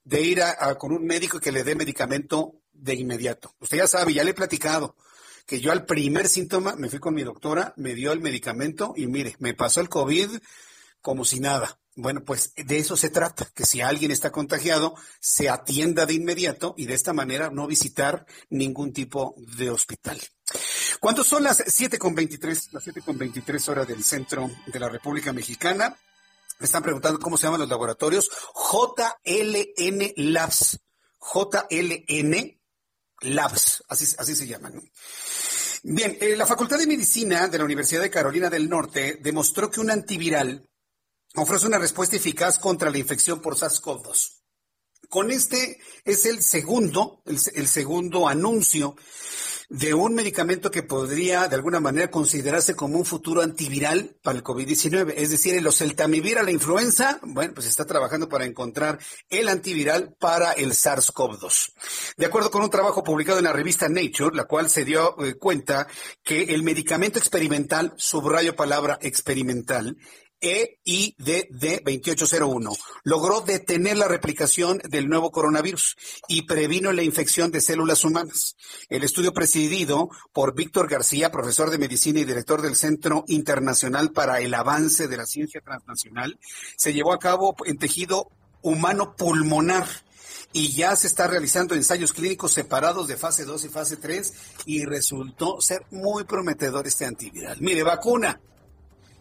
de ir a, con un médico que le dé medicamento de inmediato. Usted ya sabe, ya le he platicado que yo al primer síntoma me fui con mi doctora, me dio el medicamento y mire, me pasó el COVID como si nada. Bueno, pues de eso se trata, que si alguien está contagiado, se atienda de inmediato y de esta manera no visitar ningún tipo de hospital. ¿Cuántos son las 7.23, las 7.23 horas del centro de la República Mexicana? Me están preguntando cómo se llaman los laboratorios. JLN Labs. JLN Labs, así, así se llaman. Bien, eh, la Facultad de Medicina de la Universidad de Carolina del Norte demostró que un antiviral ofrece una respuesta eficaz contra la infección por SARS-CoV-2. Con este es el segundo, el, segundo anuncio de un medicamento que podría de alguna manera considerarse como un futuro antiviral para el COVID-19. Es decir, el oseltamivir a la influenza, bueno, pues está trabajando para encontrar el antiviral para el SARS-CoV-2. De acuerdo con un trabajo publicado en la revista Nature, la cual se dio eh, cuenta que el medicamento experimental, subrayo palabra experimental, EIDD 2801 logró detener la replicación del nuevo coronavirus y previno la infección de células humanas. El estudio presidido por Víctor García, profesor de medicina y director del Centro Internacional para el Avance de la Ciencia Transnacional, se llevó a cabo en tejido humano pulmonar y ya se está realizando ensayos clínicos separados de fase 2 y fase 3 y resultó ser muy prometedor este antiviral. Mire, vacuna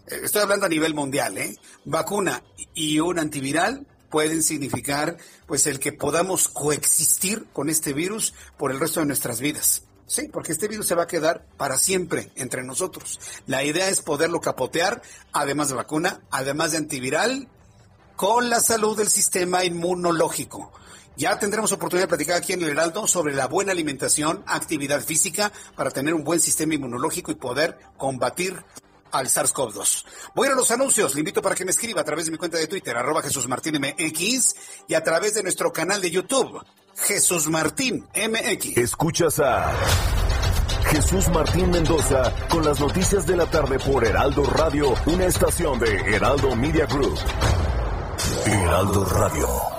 estoy hablando a nivel mundial, ¿eh? Vacuna y un antiviral pueden significar pues el que podamos coexistir con este virus por el resto de nuestras vidas. Sí, porque este virus se va a quedar para siempre entre nosotros. La idea es poderlo capotear, además de vacuna, además de antiviral, con la salud del sistema inmunológico. Ya tendremos oportunidad de platicar aquí en el Heraldo sobre la buena alimentación, actividad física para tener un buen sistema inmunológico y poder combatir al SARS-CoV-2. Voy a los anuncios. Le invito para que me escriba a través de mi cuenta de Twitter, arroba Jesús Martín MX, y a través de nuestro canal de YouTube, Jesús Martín MX. Escuchas a Jesús Martín Mendoza con las noticias de la tarde por Heraldo Radio, una estación de Heraldo Media Group. Heraldo Radio.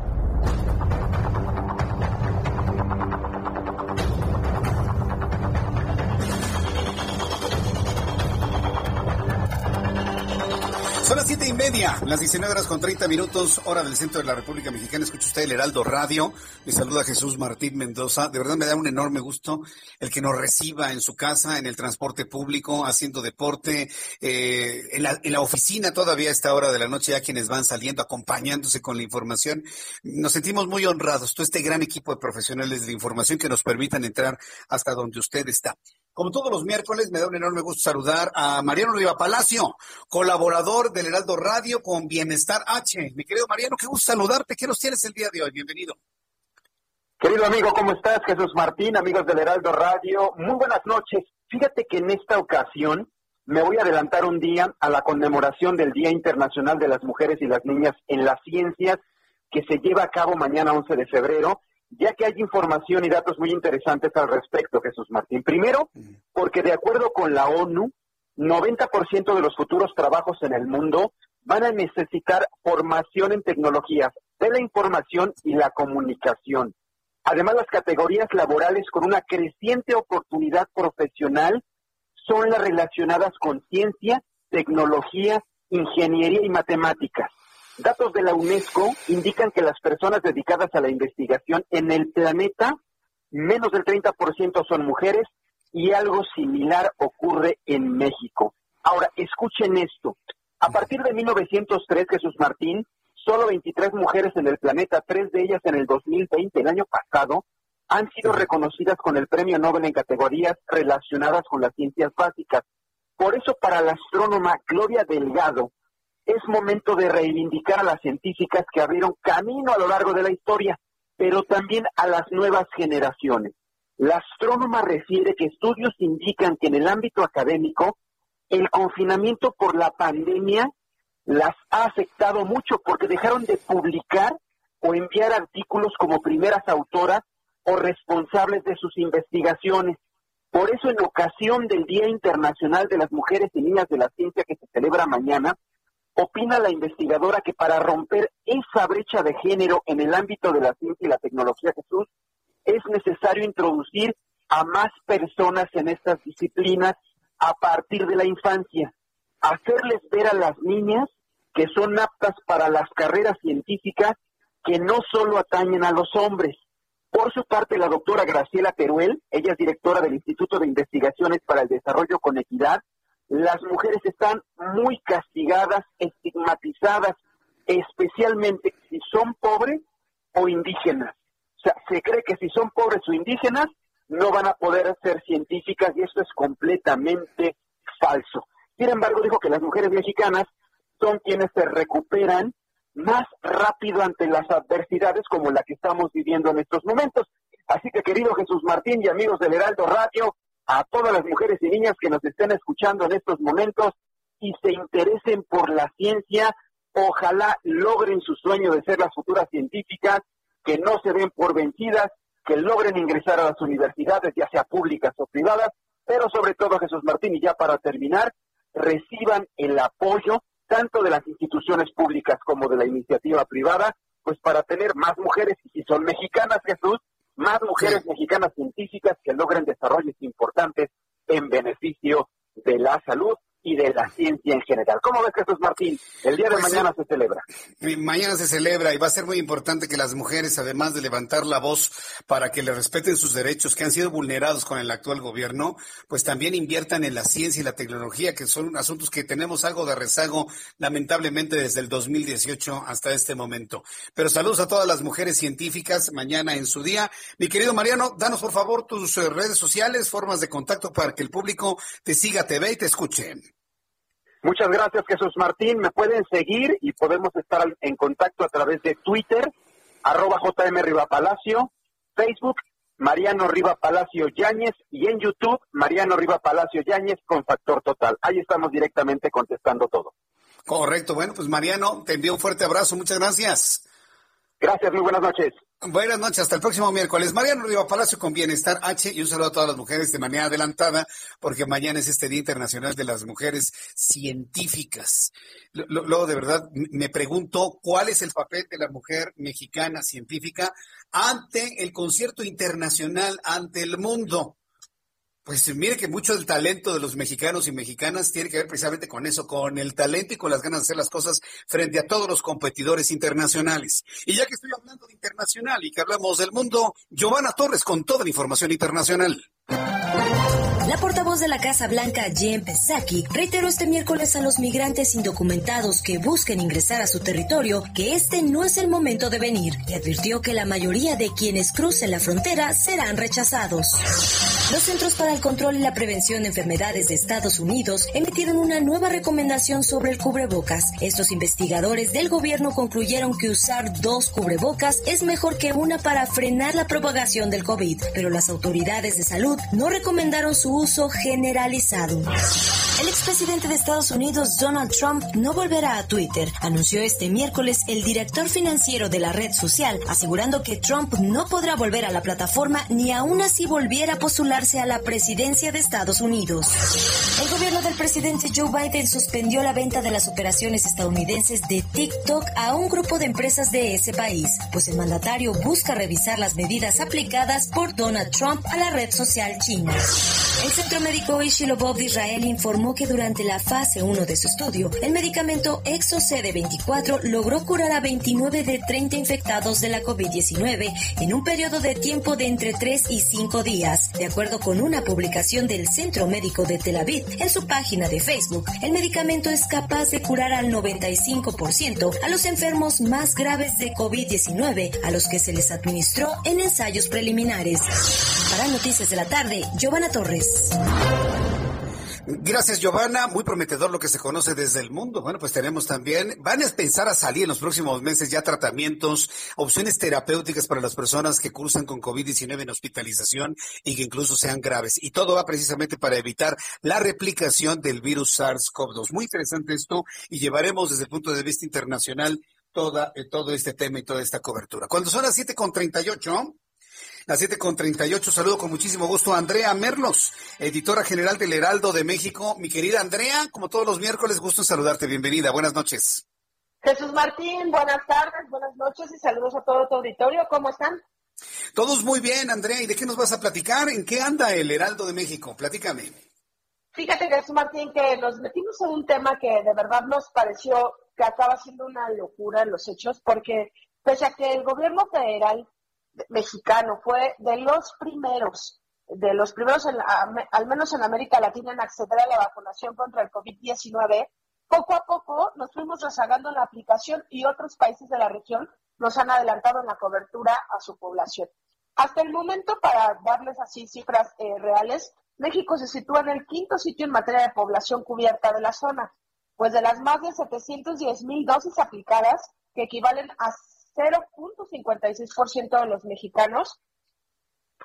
Las siete y media, las 19 horas con 30 minutos, hora del centro de la República Mexicana. Escucha usted el Heraldo Radio. Le saluda Jesús Martín Mendoza. De verdad me da un enorme gusto el que nos reciba en su casa, en el transporte público, haciendo deporte, eh, en, la, en la oficina todavía a esta hora de la noche, ya quienes van saliendo, acompañándose con la información. Nos sentimos muy honrados, todo este gran equipo de profesionales de información que nos permitan entrar hasta donde usted está. Como todos los miércoles, me da un enorme gusto saludar a Mariano Riva Palacio, colaborador del Heraldo Radio con Bienestar H. Mi querido Mariano, qué gusto saludarte. ¿Qué nos tienes el día de hoy? Bienvenido. Querido amigo, ¿cómo estás? Jesús Martín, amigos del Heraldo Radio. Muy buenas noches. Fíjate que en esta ocasión me voy a adelantar un día a la conmemoración del Día Internacional de las Mujeres y las Niñas en las Ciencias, que se lleva a cabo mañana 11 de febrero ya que hay información y datos muy interesantes al respecto, Jesús Martín. Primero, porque de acuerdo con la ONU, 90% de los futuros trabajos en el mundo van a necesitar formación en tecnologías de la información y la comunicación. Además, las categorías laborales con una creciente oportunidad profesional son las relacionadas con ciencia, tecnología, ingeniería y matemáticas. Datos de la UNESCO indican que las personas dedicadas a la investigación en el planeta, menos del 30% son mujeres y algo similar ocurre en México. Ahora, escuchen esto. A partir de 1903, Jesús Martín, solo 23 mujeres en el planeta, tres de ellas en el 2020, el año pasado, han sido reconocidas con el Premio Nobel en categorías relacionadas con las ciencias básicas. Por eso, para la astrónoma Gloria Delgado, es momento de reivindicar a las científicas que abrieron camino a lo largo de la historia, pero también a las nuevas generaciones. La astrónoma refiere que estudios indican que en el ámbito académico el confinamiento por la pandemia las ha afectado mucho porque dejaron de publicar o enviar artículos como primeras autoras o responsables de sus investigaciones. Por eso, en ocasión del Día Internacional de las Mujeres y Niñas de la Ciencia que se celebra mañana, opina la investigadora que para romper esa brecha de género en el ámbito de la ciencia y la tecnología, Jesús, es necesario introducir a más personas en estas disciplinas a partir de la infancia, hacerles ver a las niñas que son aptas para las carreras científicas que no solo atañen a los hombres. Por su parte, la doctora Graciela Teruel, ella es directora del Instituto de Investigaciones para el Desarrollo con Equidad, las mujeres están muy castigadas, estigmatizadas, especialmente si son pobres o indígenas. O sea, se cree que si son pobres o indígenas no van a poder ser científicas y esto es completamente falso. Sin embargo, dijo que las mujeres mexicanas son quienes se recuperan más rápido ante las adversidades como la que estamos viviendo en estos momentos. Así que, querido Jesús Martín y amigos del Heraldo Radio, a todas las mujeres y niñas que nos estén escuchando en estos momentos y se interesen por la ciencia, ojalá logren su sueño de ser las futuras científicas, que no se den por vencidas, que logren ingresar a las universidades, ya sea públicas o privadas, pero sobre todo Jesús Martín, y ya para terminar, reciban el apoyo tanto de las instituciones públicas como de la iniciativa privada, pues para tener más mujeres, y si son mexicanas, Jesús, más mujeres mexicanas científicas que logren desarrollos importantes en beneficio de la salud y de la ciencia en general. ¿Cómo ves, Jesús Martín? El día de pues mañana se celebra. Mañana se celebra y va a ser muy importante que las mujeres, además de levantar la voz para que le respeten sus derechos que han sido vulnerados con el actual gobierno, pues también inviertan en la ciencia y la tecnología, que son asuntos que tenemos algo de rezago, lamentablemente, desde el 2018 hasta este momento. Pero saludos a todas las mujeres científicas mañana en su día. Mi querido Mariano, danos por favor tus eh, redes sociales, formas de contacto para que el público te siga, te ve y te escuche. Muchas gracias, Jesús Martín. Me pueden seguir y podemos estar en contacto a través de Twitter, arroba JM Palacio, Facebook, Mariano Riva Palacio Yáñez y en YouTube, Mariano Riva Palacio Yáñez con Factor Total. Ahí estamos directamente contestando todo. Correcto. Bueno, pues Mariano, te envío un fuerte abrazo. Muchas gracias. Gracias, muy buenas noches. Buenas noches, hasta el próximo miércoles. Mariano Riva Palacio con Bienestar H y un saludo a todas las mujeres de manera adelantada, porque mañana es este Día Internacional de las Mujeres Científicas. Luego, de verdad, me pregunto cuál es el papel de la mujer mexicana científica ante el concierto internacional, ante el mundo. Pues mire que mucho del talento de los mexicanos y mexicanas tiene que ver precisamente con eso, con el talento y con las ganas de hacer las cosas frente a todos los competidores internacionales. Y ya que estoy hablando de internacional y que hablamos del mundo, Giovanna Torres con toda la información internacional. La portavoz de la Casa Blanca, Jen Psaki, reiteró este miércoles a los migrantes indocumentados que busquen ingresar a su territorio que este no es el momento de venir y advirtió que la mayoría de quienes crucen la frontera serán rechazados. Los Centros para el Control y la Prevención de Enfermedades de Estados Unidos emitieron una nueva recomendación sobre el cubrebocas. Estos investigadores del gobierno concluyeron que usar dos cubrebocas es mejor que una para frenar la propagación del COVID, pero las autoridades de salud no recomendaron su uso generalizado. El expresidente de Estados Unidos, Donald Trump, no volverá a Twitter, anunció este miércoles el director financiero de la red social, asegurando que Trump no podrá volver a la plataforma ni aún así volviera a postularse a la presidencia de Estados Unidos. El gobierno del presidente Joe Biden suspendió la venta de las operaciones estadounidenses de TikTok a un grupo de empresas de ese país, pues el mandatario busca revisar las medidas aplicadas por Donald Trump a la red social china. El Centro Médico Ishilobov de Israel informó que durante la fase 1 de su estudio, el medicamento ExoCD24 logró curar a 29 de 30 infectados de la COVID-19 en un periodo de tiempo de entre 3 y 5 días. De acuerdo con una publicación del Centro Médico de Tel Aviv en su página de Facebook, el medicamento es capaz de curar al 95% a los enfermos más graves de COVID-19 a los que se les administró en ensayos preliminares. Para Noticias de la Tarde, Giovanna Torres. Gracias, Giovanna. Muy prometedor lo que se conoce desde el mundo. Bueno, pues tenemos también, van a pensar a salir en los próximos meses ya tratamientos, opciones terapéuticas para las personas que cursan con COVID-19 en hospitalización y que incluso sean graves. Y todo va precisamente para evitar la replicación del virus SARS-CoV-2. Muy interesante esto y llevaremos desde el punto de vista internacional toda, eh, todo este tema y toda esta cobertura. Cuando son las 7.38, las 7 con 38. Saludo con muchísimo gusto a Andrea Merlos, editora general del Heraldo de México. Mi querida Andrea, como todos los miércoles, gusto en saludarte. Bienvenida. Buenas noches. Jesús Martín, buenas tardes, buenas noches y saludos a todo tu auditorio. ¿Cómo están? Todos muy bien, Andrea. ¿Y de qué nos vas a platicar? ¿En qué anda el Heraldo de México? Platícame. Fíjate, Jesús Martín, que nos metimos en un tema que de verdad nos pareció que acaba siendo una locura en los hechos, porque pese a que el gobierno federal mexicano fue de los primeros, de los primeros, al menos en América Latina, en acceder a la vacunación contra el COVID-19. Poco a poco nos fuimos rezagando la aplicación y otros países de la región nos han adelantado en la cobertura a su población. Hasta el momento, para darles así cifras eh, reales, México se sitúa en el quinto sitio en materia de población cubierta de la zona, pues de las más de 710 mil dosis aplicadas, que equivalen a 0.56% de los mexicanos.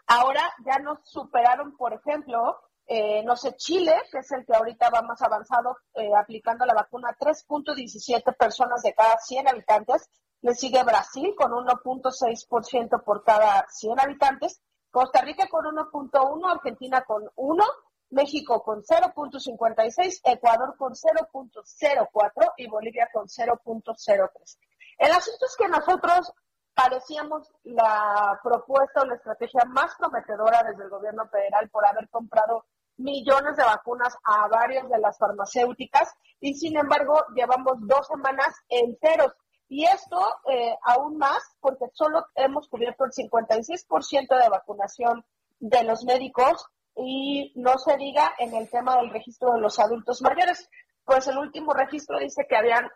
Ahora ya nos superaron, por ejemplo, eh, no sé, Chile, que es el que ahorita va más avanzado eh, aplicando la vacuna, 3.17 personas de cada 100 habitantes. Le sigue Brasil con 1.6% por cada 100 habitantes. Costa Rica con 1.1, Argentina con 1, México con 0.56, Ecuador con 0.04 y Bolivia con 0.03. El asunto es que nosotros parecíamos la propuesta o la estrategia más prometedora desde el gobierno federal por haber comprado millones de vacunas a varias de las farmacéuticas y sin embargo llevamos dos semanas enteros. Y esto eh, aún más porque solo hemos cubierto el 56% de vacunación de los médicos y no se diga en el tema del registro de los adultos mayores pues el último registro dice que habían,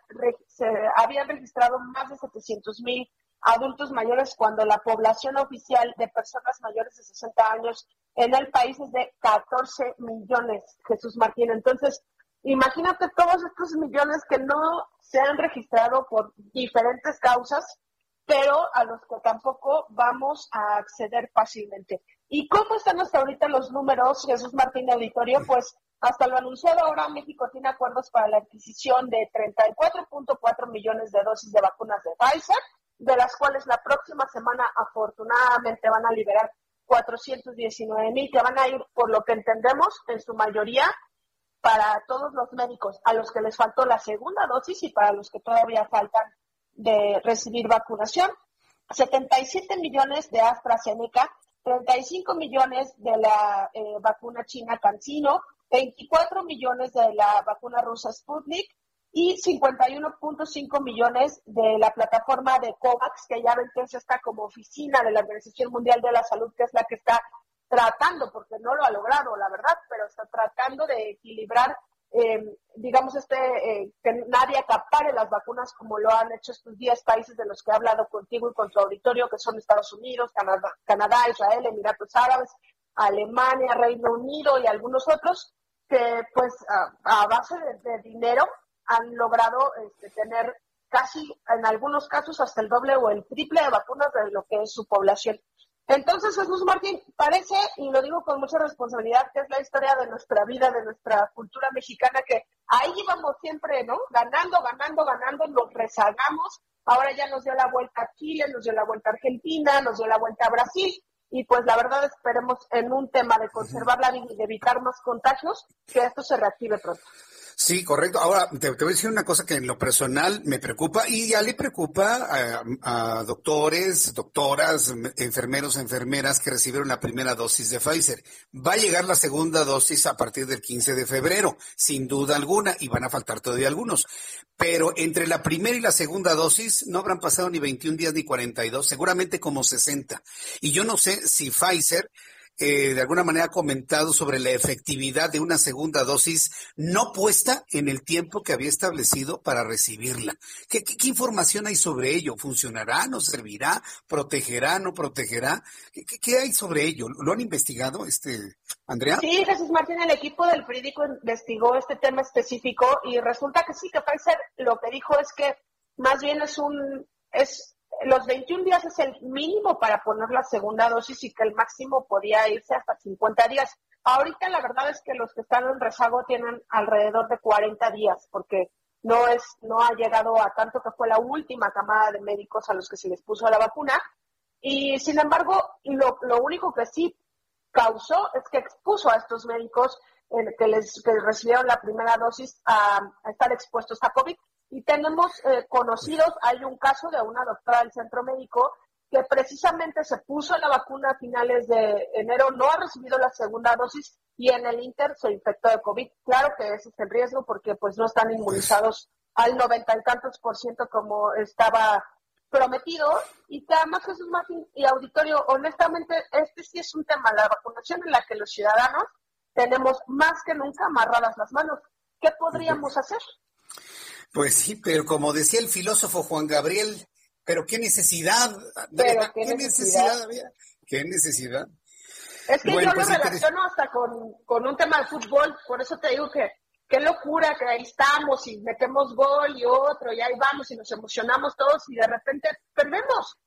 se habían registrado más de 700 mil adultos mayores cuando la población oficial de personas mayores de 60 años en el país es de 14 millones, Jesús Martín. Entonces, imagínate todos estos millones que no se han registrado por diferentes causas, pero a los que tampoco vamos a acceder fácilmente. ¿Y cómo están hasta ahorita los números, Jesús Martín Auditorio? Pues hasta lo anunciado ahora, México tiene acuerdos para la adquisición de 34.4 millones de dosis de vacunas de Pfizer, de las cuales la próxima semana afortunadamente van a liberar 419 mil, que van a ir, por lo que entendemos, en su mayoría para todos los médicos a los que les faltó la segunda dosis y para los que todavía faltan de recibir vacunación. 77 millones de AstraZeneca, 35 millones de la eh, vacuna china CanSino, 24 millones de la vacuna rusa Sputnik y 51.5 millones de la plataforma de COVAX, que ya ven que está como oficina de la Organización Mundial de la Salud, que es la que está tratando, porque no lo ha logrado, la verdad, pero está tratando de equilibrar, eh, digamos, este, eh, que nadie acapare las vacunas como lo han hecho estos 10 países de los que he hablado contigo y con tu auditorio, que son Estados Unidos, Canadá, Canadá Israel, Emiratos Árabes, Alemania, Reino Unido y algunos otros, que pues a, base de, dinero han logrado este, tener casi en algunos casos hasta el doble o el triple de vacunas de lo que es su población. Entonces, Jesús Martín, parece, y lo digo con mucha responsabilidad, que es la historia de nuestra vida, de nuestra cultura mexicana, que ahí íbamos siempre, ¿no? Ganando, ganando, ganando, nos rezagamos. Ahora ya nos dio la vuelta a Chile, nos dio la vuelta a Argentina, nos dio la vuelta a Brasil. Y pues la verdad esperemos en un tema de conservar la vida y de evitar más contagios, que esto se reactive pronto. Sí, correcto. Ahora, te, voy a decir una cosa que en lo personal me preocupa y ya le preocupa a, doctores, doctoras, enfermeros, enfermeras que recibieron la primera dosis de Pfizer. Va a llegar la segunda dosis a partir del 15 de febrero, sin duda alguna, y van a faltar todavía algunos. Pero entre la primera y la segunda dosis no habrán pasado ni 21 días ni 42, seguramente como 60. Y yo no sé si Pfizer eh, de alguna manera comentado sobre la efectividad de una segunda dosis no puesta en el tiempo que había establecido para recibirla. ¿Qué, información hay sobre ello? ¿Funcionará? ¿No servirá? ¿Protegerá? ¿No protegerá? ¿Qué, hay sobre ello? ¿Lo han investigado, este Andrea? Sí, Jesús Martín, el equipo del Frídico investigó este tema específico y resulta que sí, que Pfizer lo que dijo es que más bien es un es los 21 días es el mínimo para poner la segunda dosis y que el máximo podía irse hasta 50 días. Ahorita la verdad es que los que están en rezago tienen alrededor de 40 días porque no es no ha llegado a tanto que fue la última camada de médicos a los que se les puso la vacuna y sin embargo lo, lo único que sí causó es que expuso a estos médicos eh, que les que recibieron la primera dosis a, a estar expuestos a COVID y tenemos eh, conocidos, hay un caso de una doctora del centro médico que precisamente se puso la vacuna a finales de enero, no ha recibido la segunda dosis y en el Inter se infectó de COVID. Claro que ese es el riesgo porque pues no están inmunizados al noventa y tantos por ciento como estaba prometido y que además Jesús Martín y auditorio, honestamente, este sí es un tema, la vacunación en la que los ciudadanos tenemos más que nunca amarradas las manos. ¿Qué podríamos hacer? Pues sí, pero como decía el filósofo Juan Gabriel, pero qué necesidad, qué, necesidad, qué necesidad. Es que yo lo pues, relaciono hasta con, con, un tema de fútbol, por eso te digo que qué locura que ahí estamos y metemos gol y otro y ahí vamos y nos emocionamos todos y de repente perdemos.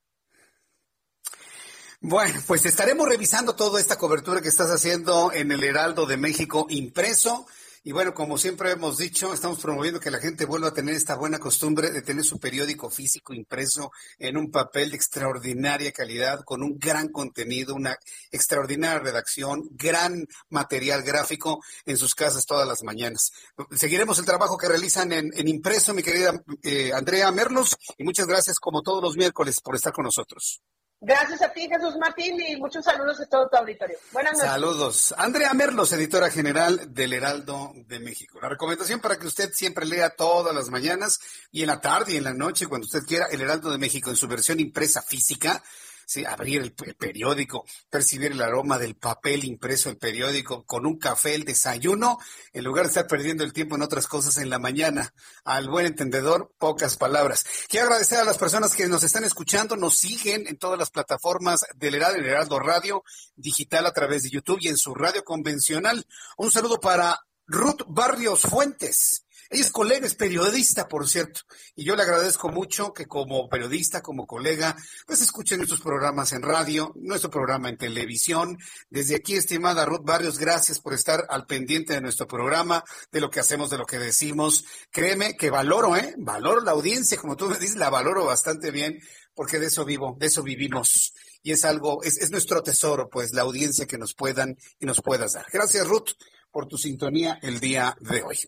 Bueno, pues estaremos revisando toda esta cobertura que estás haciendo en el Heraldo de México impreso y bueno, como siempre hemos dicho, estamos promoviendo que la gente vuelva a tener esta buena costumbre de tener su periódico físico impreso en un papel de extraordinaria calidad, con un gran contenido, una extraordinaria redacción, gran material gráfico en sus casas todas las mañanas. Seguiremos el trabajo que realizan en, impreso, mi querida eh, Andrea Merlos, y muchas gracias como todos los miércoles por estar con nosotros. Gracias a ti, Jesús Martín, y muchos saludos a todo tu auditorio. Buenas noches. Saludos. Andrea Merlos, editora general del Heraldo de México. La recomendación para que usted siempre lea todas las mañanas y en la tarde y en la noche, cuando usted quiera, el Heraldo de México en su versión impresa física ¿sí? abrir el, periódico, percibir el aroma del papel impreso, el periódico, con un café, el desayuno, en lugar de estar perdiendo el tiempo en otras cosas en la mañana. Al buen entendedor, pocas palabras. Quiero agradecer a las personas que nos están escuchando, nos siguen en todas las plataformas del Heraldo, el Heraldo Radio Digital a través de YouTube y en su radio convencional. Un saludo para Ruth Barrios Fuentes es colega, es periodista, por cierto, y yo le agradezco mucho que como periodista, como colega, pues escuchen nuestros programas en radio, nuestro programa en televisión. Desde aquí, estimada Ruth Barrios, gracias por estar al pendiente de nuestro programa, de lo que hacemos, de lo que decimos. Créeme que valoro, ¿eh? Valoro la audiencia, como tú me dices, la valoro bastante bien, porque de eso vivo, de eso vivimos. Y es algo, es, es nuestro tesoro, pues, la audiencia que nos puedan y nos puedas dar. Gracias, Ruth por tu sintonía el día de hoy.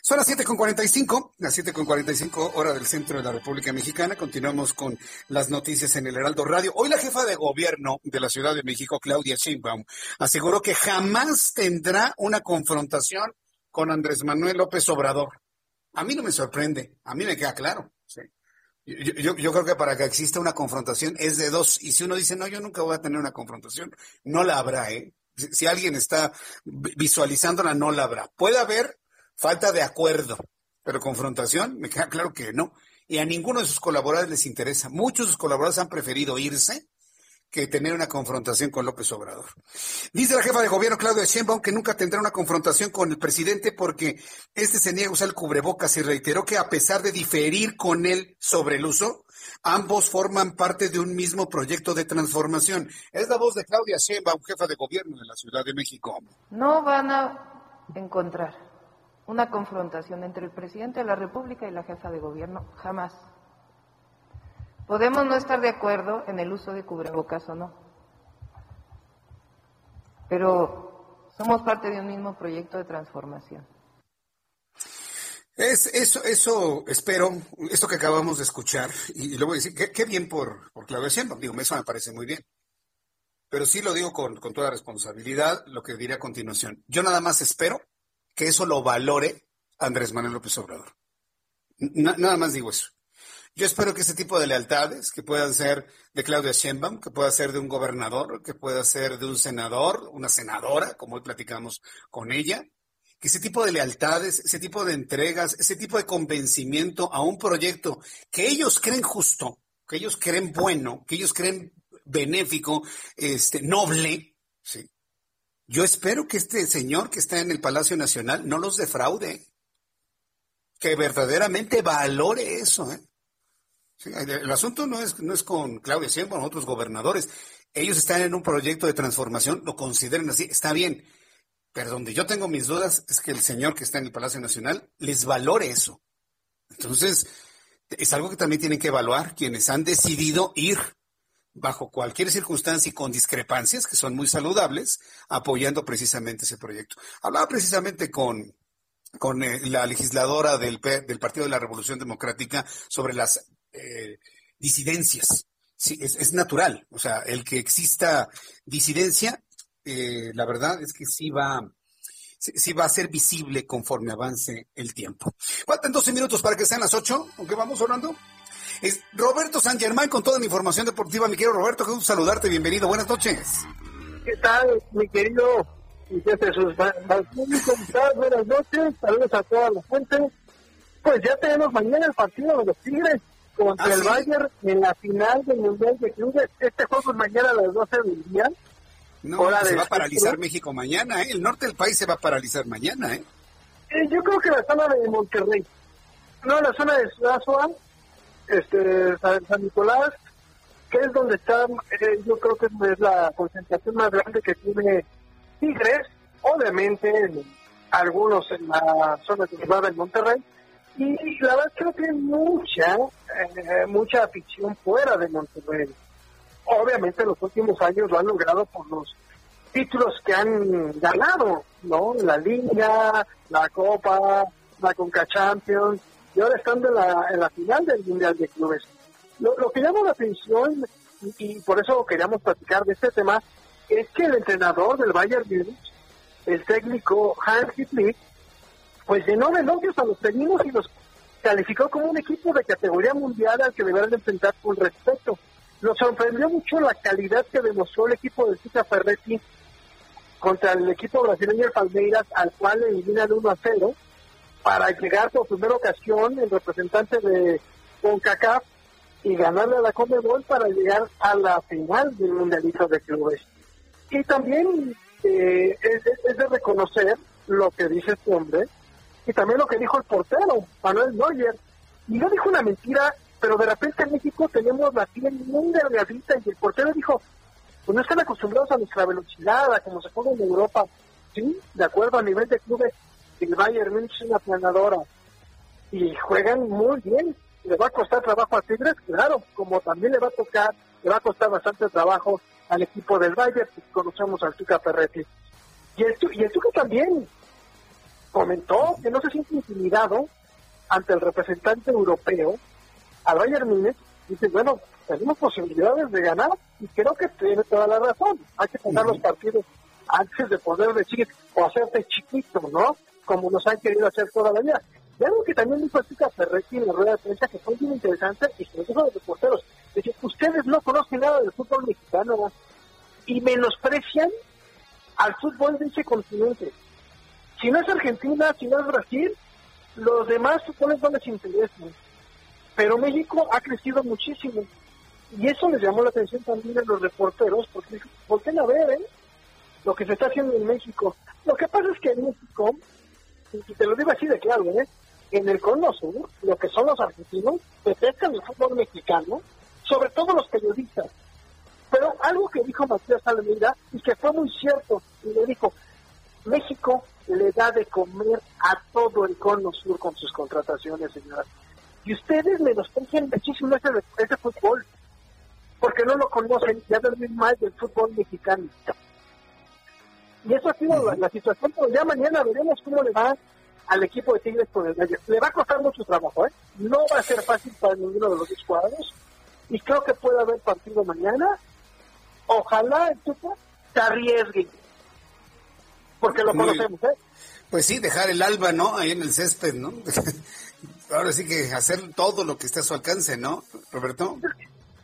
Son las 7.45, las 7.45 hora del centro de la República Mexicana. Continuamos con las noticias en el Heraldo Radio. Hoy la jefa de gobierno de la Ciudad de México, Claudia Sheinbaum, aseguró que jamás tendrá una confrontación con Andrés Manuel López Obrador. A mí no me sorprende, a mí me queda claro. Yo, yo, creo que para que exista una confrontación es de dos. Y si uno dice, no, yo nunca voy a tener una confrontación, no la habrá, ¿eh? Si alguien está visualizándola, no la habrá. Puede haber falta de acuerdo, pero confrontación, me queda claro que no. Y a ninguno de sus colaboradores les interesa. Muchos de sus colaboradores han preferido irse que tener una confrontación con López Obrador. Dice la jefa de gobierno Claudia Sheinbaum que nunca tendrá una confrontación con el presidente porque este se niega a usar el cubrebocas y reiteró que a pesar de diferir con él sobre el uso, ambos forman parte de un mismo proyecto de transformación. Es la voz de Claudia Sheinbaum, jefa de gobierno de la Ciudad de México. No van a encontrar una confrontación entre el presidente de la República y la jefa de gobierno, jamás. Podemos no estar de acuerdo en el uso de cubrebocas o no, pero somos parte de un mismo proyecto de transformación. Es eso, eso espero, esto que acabamos de escuchar, y, luego decir, qué, bien por, por Claudia Sheinbaum, digo, eso me parece muy bien. Pero sí lo digo con, toda responsabilidad, lo que diré a continuación. Yo nada más espero que eso lo valore Andrés Manuel López Obrador. nada más digo eso. Yo espero que ese tipo de lealtades, que puedan ser de Claudia Sheinbaum, que pueda ser de un gobernador, que pueda ser de un senador, una senadora, como hoy platicamos con ella, que ese tipo de lealtades, ese tipo de entregas, ese tipo de convencimiento a un proyecto que ellos creen justo, que ellos creen bueno, que ellos creen benéfico, este, noble, sí. Yo espero que este señor que está en el Palacio Nacional no los defraude, que verdaderamente valore eso, ¿eh? el asunto no es, no es con Claudia Sheinbaum, otros gobernadores. Ellos están en un proyecto de transformación, lo consideran así, está bien. Pero donde yo tengo mis dudas es que el señor que está en el Palacio Nacional les valore eso. Entonces, es algo que también tienen que evaluar quienes han decidido ir bajo cualquier circunstancia y con discrepancias que son muy saludables, apoyando precisamente ese proyecto. Hablaba precisamente con, con eh, la legisladora del, del Partido de la Revolución Democrática sobre las eh, disidencias. Sí, es, natural. O sea, el que exista disidencia, eh, la verdad es que sí va, sí, va a ser visible conforme avance el tiempo. Faltan 12 minutos para que sean las 8, aunque vamos. Es Roberto San Germán con toda la información deportiva. Mi querido Roberto, que gusto saludarte. Bienvenido. Buenas noches. ¿Qué tal, mi querido Jesús Buenas noches. Saludos a toda la gente. Pues ya tenemos mañana el partido de los Tigres contra ah, el Bayern en la final del Mundial de Clubes. Este juego es mañana a las 12 del día. No, se va a paralizar México mañana, ¿eh? El norte del país se va a paralizar mañana, ¿eh? ¿eh? yo creo que la zona de Monterrey. No, la zona de Ciudad este, San, Nicolás, que es donde está, eh, yo creo que es la concentración más grande que tiene Tigres, obviamente algunos en la zona de Ciudad Monterrey, y la verdad creo que hay mucha, eh, mucha afición fuera de Monterrey. Obviamente en los últimos años lo han logrado por los títulos que han ganado, ¿no? La Liga, la Copa, la Conca Champions, y ahora están en la, en la final del Mundial de Clubes. Lo, que llama la atención, y, por eso queríamos platicar de este tema, es que el entrenador del Bayern Munich, el técnico Hans Flick, pues llenó de elogios a los felinos y los calificó como un equipo de categoría mundial al que deberán enfrentar con respeto. Nos sorprendió mucho la calidad que demostró el equipo de Cita Ferretti contra el equipo brasileño Palmeiras, al cual eliminan 1 a 0, para llegar por primera ocasión el representante de CONCACAF y ganarle a la Conmebol para llegar a la final del Mundialito de Clubes. Y también eh, es, de reconocer lo que dice este hombre, y también lo que dijo el portero, Manuel Neuer. Y no dijo una mentira, pero de repente en México tenemos la piel muy delgadita y el portero dijo, pues no están acostumbrados a nuestra velocidad, a como se juega en Europa. Sí, de acuerdo, a nivel de clubes, el Bayern Munich es una planadora y juegan muy bien. ¿Le va a costar trabajo a Tigres? Claro, como también le va a tocar, le va a costar bastante trabajo al equipo del Bayern, que conocemos al Tuca Ferretti. Y el, y el Tuca también, comentó que no se siente intimidado ante el representante europeo, al Bayern Múnich, dice, bueno, tenemos posibilidades de ganar y creo que tiene toda la razón. Hay que poner los partidos antes de poder decir o hacerte chiquito, ¿no? Como nos han querido hacer toda la vida. Y algo que también dijo Chica Ferretti en la rueda de prensa que fue muy interesante y que nos dijo los reporteros, dice, ustedes no conocen nada del fútbol mexicano y menosprecian al fútbol de ese continente. Si no es Argentina, si no es Brasil, los demás suponen no les interesan. Pero México ha crecido muchísimo. Y eso les llamó la atención también a los reporteros, porque qué a ver, ¿eh? Lo que se está haciendo en México. Lo que pasa es que en México, y te lo digo así de claro, ¿eh? En el Cono Sur, lo que son los argentinos, detestan el fútbol mexicano, sobre todo los periodistas. Pero algo que dijo Matías Almeida, y que fue muy cierto, y le dijo, México le da de comer a todo el Cono Sur con sus contrataciones, señoras. Y ustedes menosprecian muchísimo ese, ese fútbol porque no lo conocen, ya ven más del fútbol mexicano. Y eso ha sido la, situación, pero ya mañana veremos cómo le va al equipo de Tigres por el medio. Le va a costar mucho trabajo, ¿eh? No va a ser fácil para ninguno de los dos cuadros. Y creo que puede haber partido mañana. Ojalá el Tuca se arriesgue. Porque lo conocemos, ¿eh? Pues sí, dejar el alba, ¿no? Ahí en el césped, ¿no? (laughs) Ahora sí que hacer todo lo que esté a su alcance, ¿no, Roberto?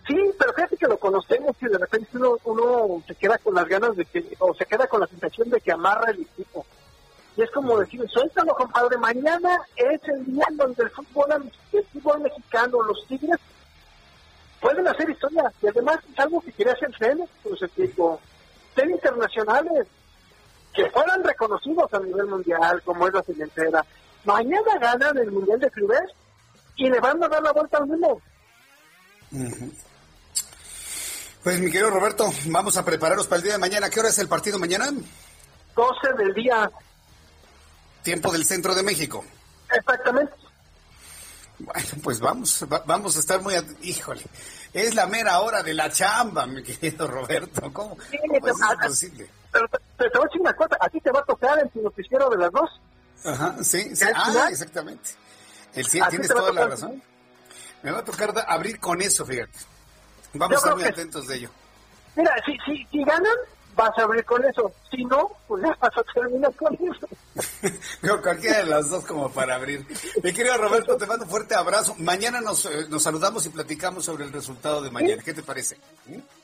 Sí, pero fíjate que lo conocemos y de repente uno, se queda con las ganas de que, o se queda con la sensación de que amarra el equipo. Y es como decir, suéltalo, compadre, mañana es el día donde el fútbol, el fútbol mexicano, los Tigres, pueden hacer historia. Y además es algo que quiere hacer CEN, pues tipo, ser internacionales, que fueran reconocidos a nivel mundial, como es la siguientera. Mañana ganan el Mundial de Clubes y le van a dar la vuelta al mundo. Pues mi querido Roberto, vamos a prepararnos para el día de mañana. ¿Qué hora es el partido mañana? 12 del día. Tiempo del centro de México. Exactamente. Bueno, pues vamos, vamos a estar muy... Híjole, es la mera hora de la chamba, mi querido Roberto. ¿Cómo, sí, es posible? Pero te, voy a decir una cosa, ¿a ti te va a tocar en tu noticiero de las dos? Ajá, sí, sí. Ah, exactamente. El, sí, tienes toda la razón. Me va a tocar abrir con eso, fíjate. Vamos a estar muy atentos de ello. Mira, si, si, si ganan, vas a abrir con eso. Si no, pues ya vas a terminar con eso. (laughs) Veo cualquiera de las dos como para abrir. Mi querido Roberto, te mando un fuerte abrazo. Mañana nos, eh, nos saludamos y platicamos sobre el resultado de mañana. ¿Qué te parece?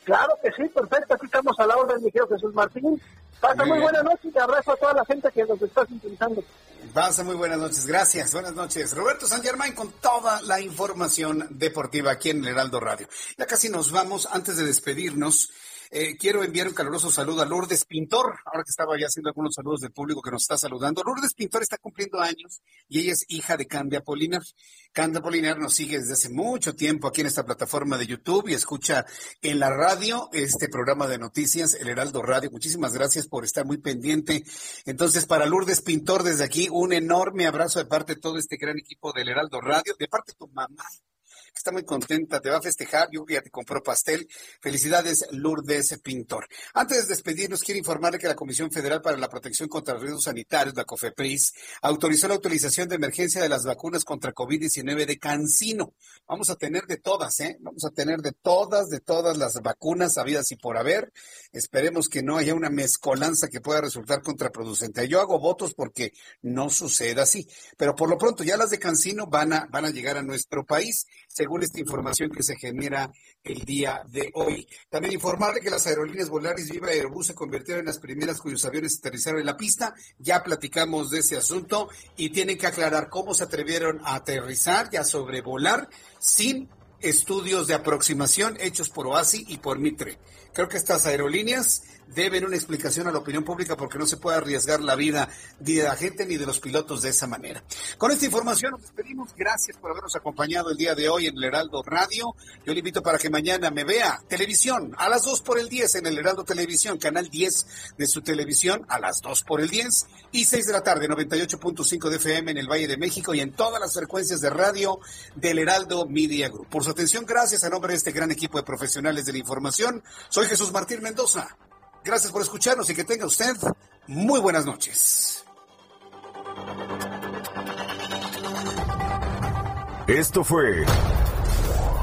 Claro que sí, perfecto. Aquí estamos a la orden, mi querido Jesús Martín. Pasa muy, buena noche y abrazo a toda la gente que nos está sintonizando. Pasa muy buenas noches, gracias, buenas noches. Roberto San Germán con toda la información deportiva aquí en el Heraldo Radio. Ya casi nos vamos, antes de despedirnos, eh, quiero enviar un caluroso saludo a Lourdes Pintor, ahora que estaba ya haciendo algunos saludos del público que nos está saludando. Lourdes Pintor está cumpliendo años y ella es hija de Candia Polinar. Candia Polinar nos sigue desde hace mucho tiempo aquí en esta plataforma de YouTube y escucha en la radio este programa de noticias, el Heraldo Radio. Muchísimas gracias por estar muy pendiente. Entonces, para Lourdes Pintor, desde aquí, un enorme abrazo de parte de todo este gran equipo del Heraldo Radio, de parte de tu mamá, está muy contenta, te va a festejar, yo ya te compró pastel. Felicidades, Lourdes Pintor. Antes de despedirnos, quiero informarle que la Comisión Federal para la Protección contra Riesgos Sanitarios, la COFEPRIS, autorizó la utilización de emergencia de las vacunas contra COVID-19 de Cancino. Vamos a tener de todas, ¿eh? Vamos a tener de todas, de todas las vacunas habidas y por haber. Esperemos que no haya una mezcolanza que pueda resultar contraproducente. Yo hago votos porque no suceda así, pero por lo pronto ya las de Cancino van a, van a llegar a nuestro país esta información que se genera el día de hoy. También informarle que las aerolíneas Volaris Viva Airbus se convirtieron en las primeras cuyos aviones aterrizaron en la pista. Ya platicamos de ese asunto y tienen que aclarar cómo se atrevieron a aterrizar y a sobrevolar sin estudios de aproximación hechos por OASI y por Mitre. Creo que estas aerolíneas deben una explicación a la opinión pública porque no se puede arriesgar la vida ni de la gente ni de los pilotos de esa manera. Con esta información nos despedimos. Gracias por habernos acompañado el día de hoy en el Heraldo Radio. Yo le invito para que mañana me vea televisión a las 2 por el 10 en el Heraldo Televisión, canal 10 de su televisión a las 2 por el 10 y 6 de la tarde, 98.5 de FM en el Valle de México y en todas las frecuencias de radio del Heraldo Media Group. Por su atención, gracias a nombre de este gran equipo de profesionales de la información. Soy Jesús Martín Mendoza. Gracias por escucharnos y que tenga usted muy buenas noches. Esto fue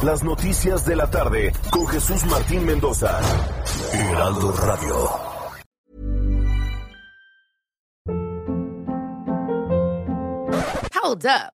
Las Noticias de la Tarde con Jesús Martín Mendoza. Heraldo Radio. Hold up.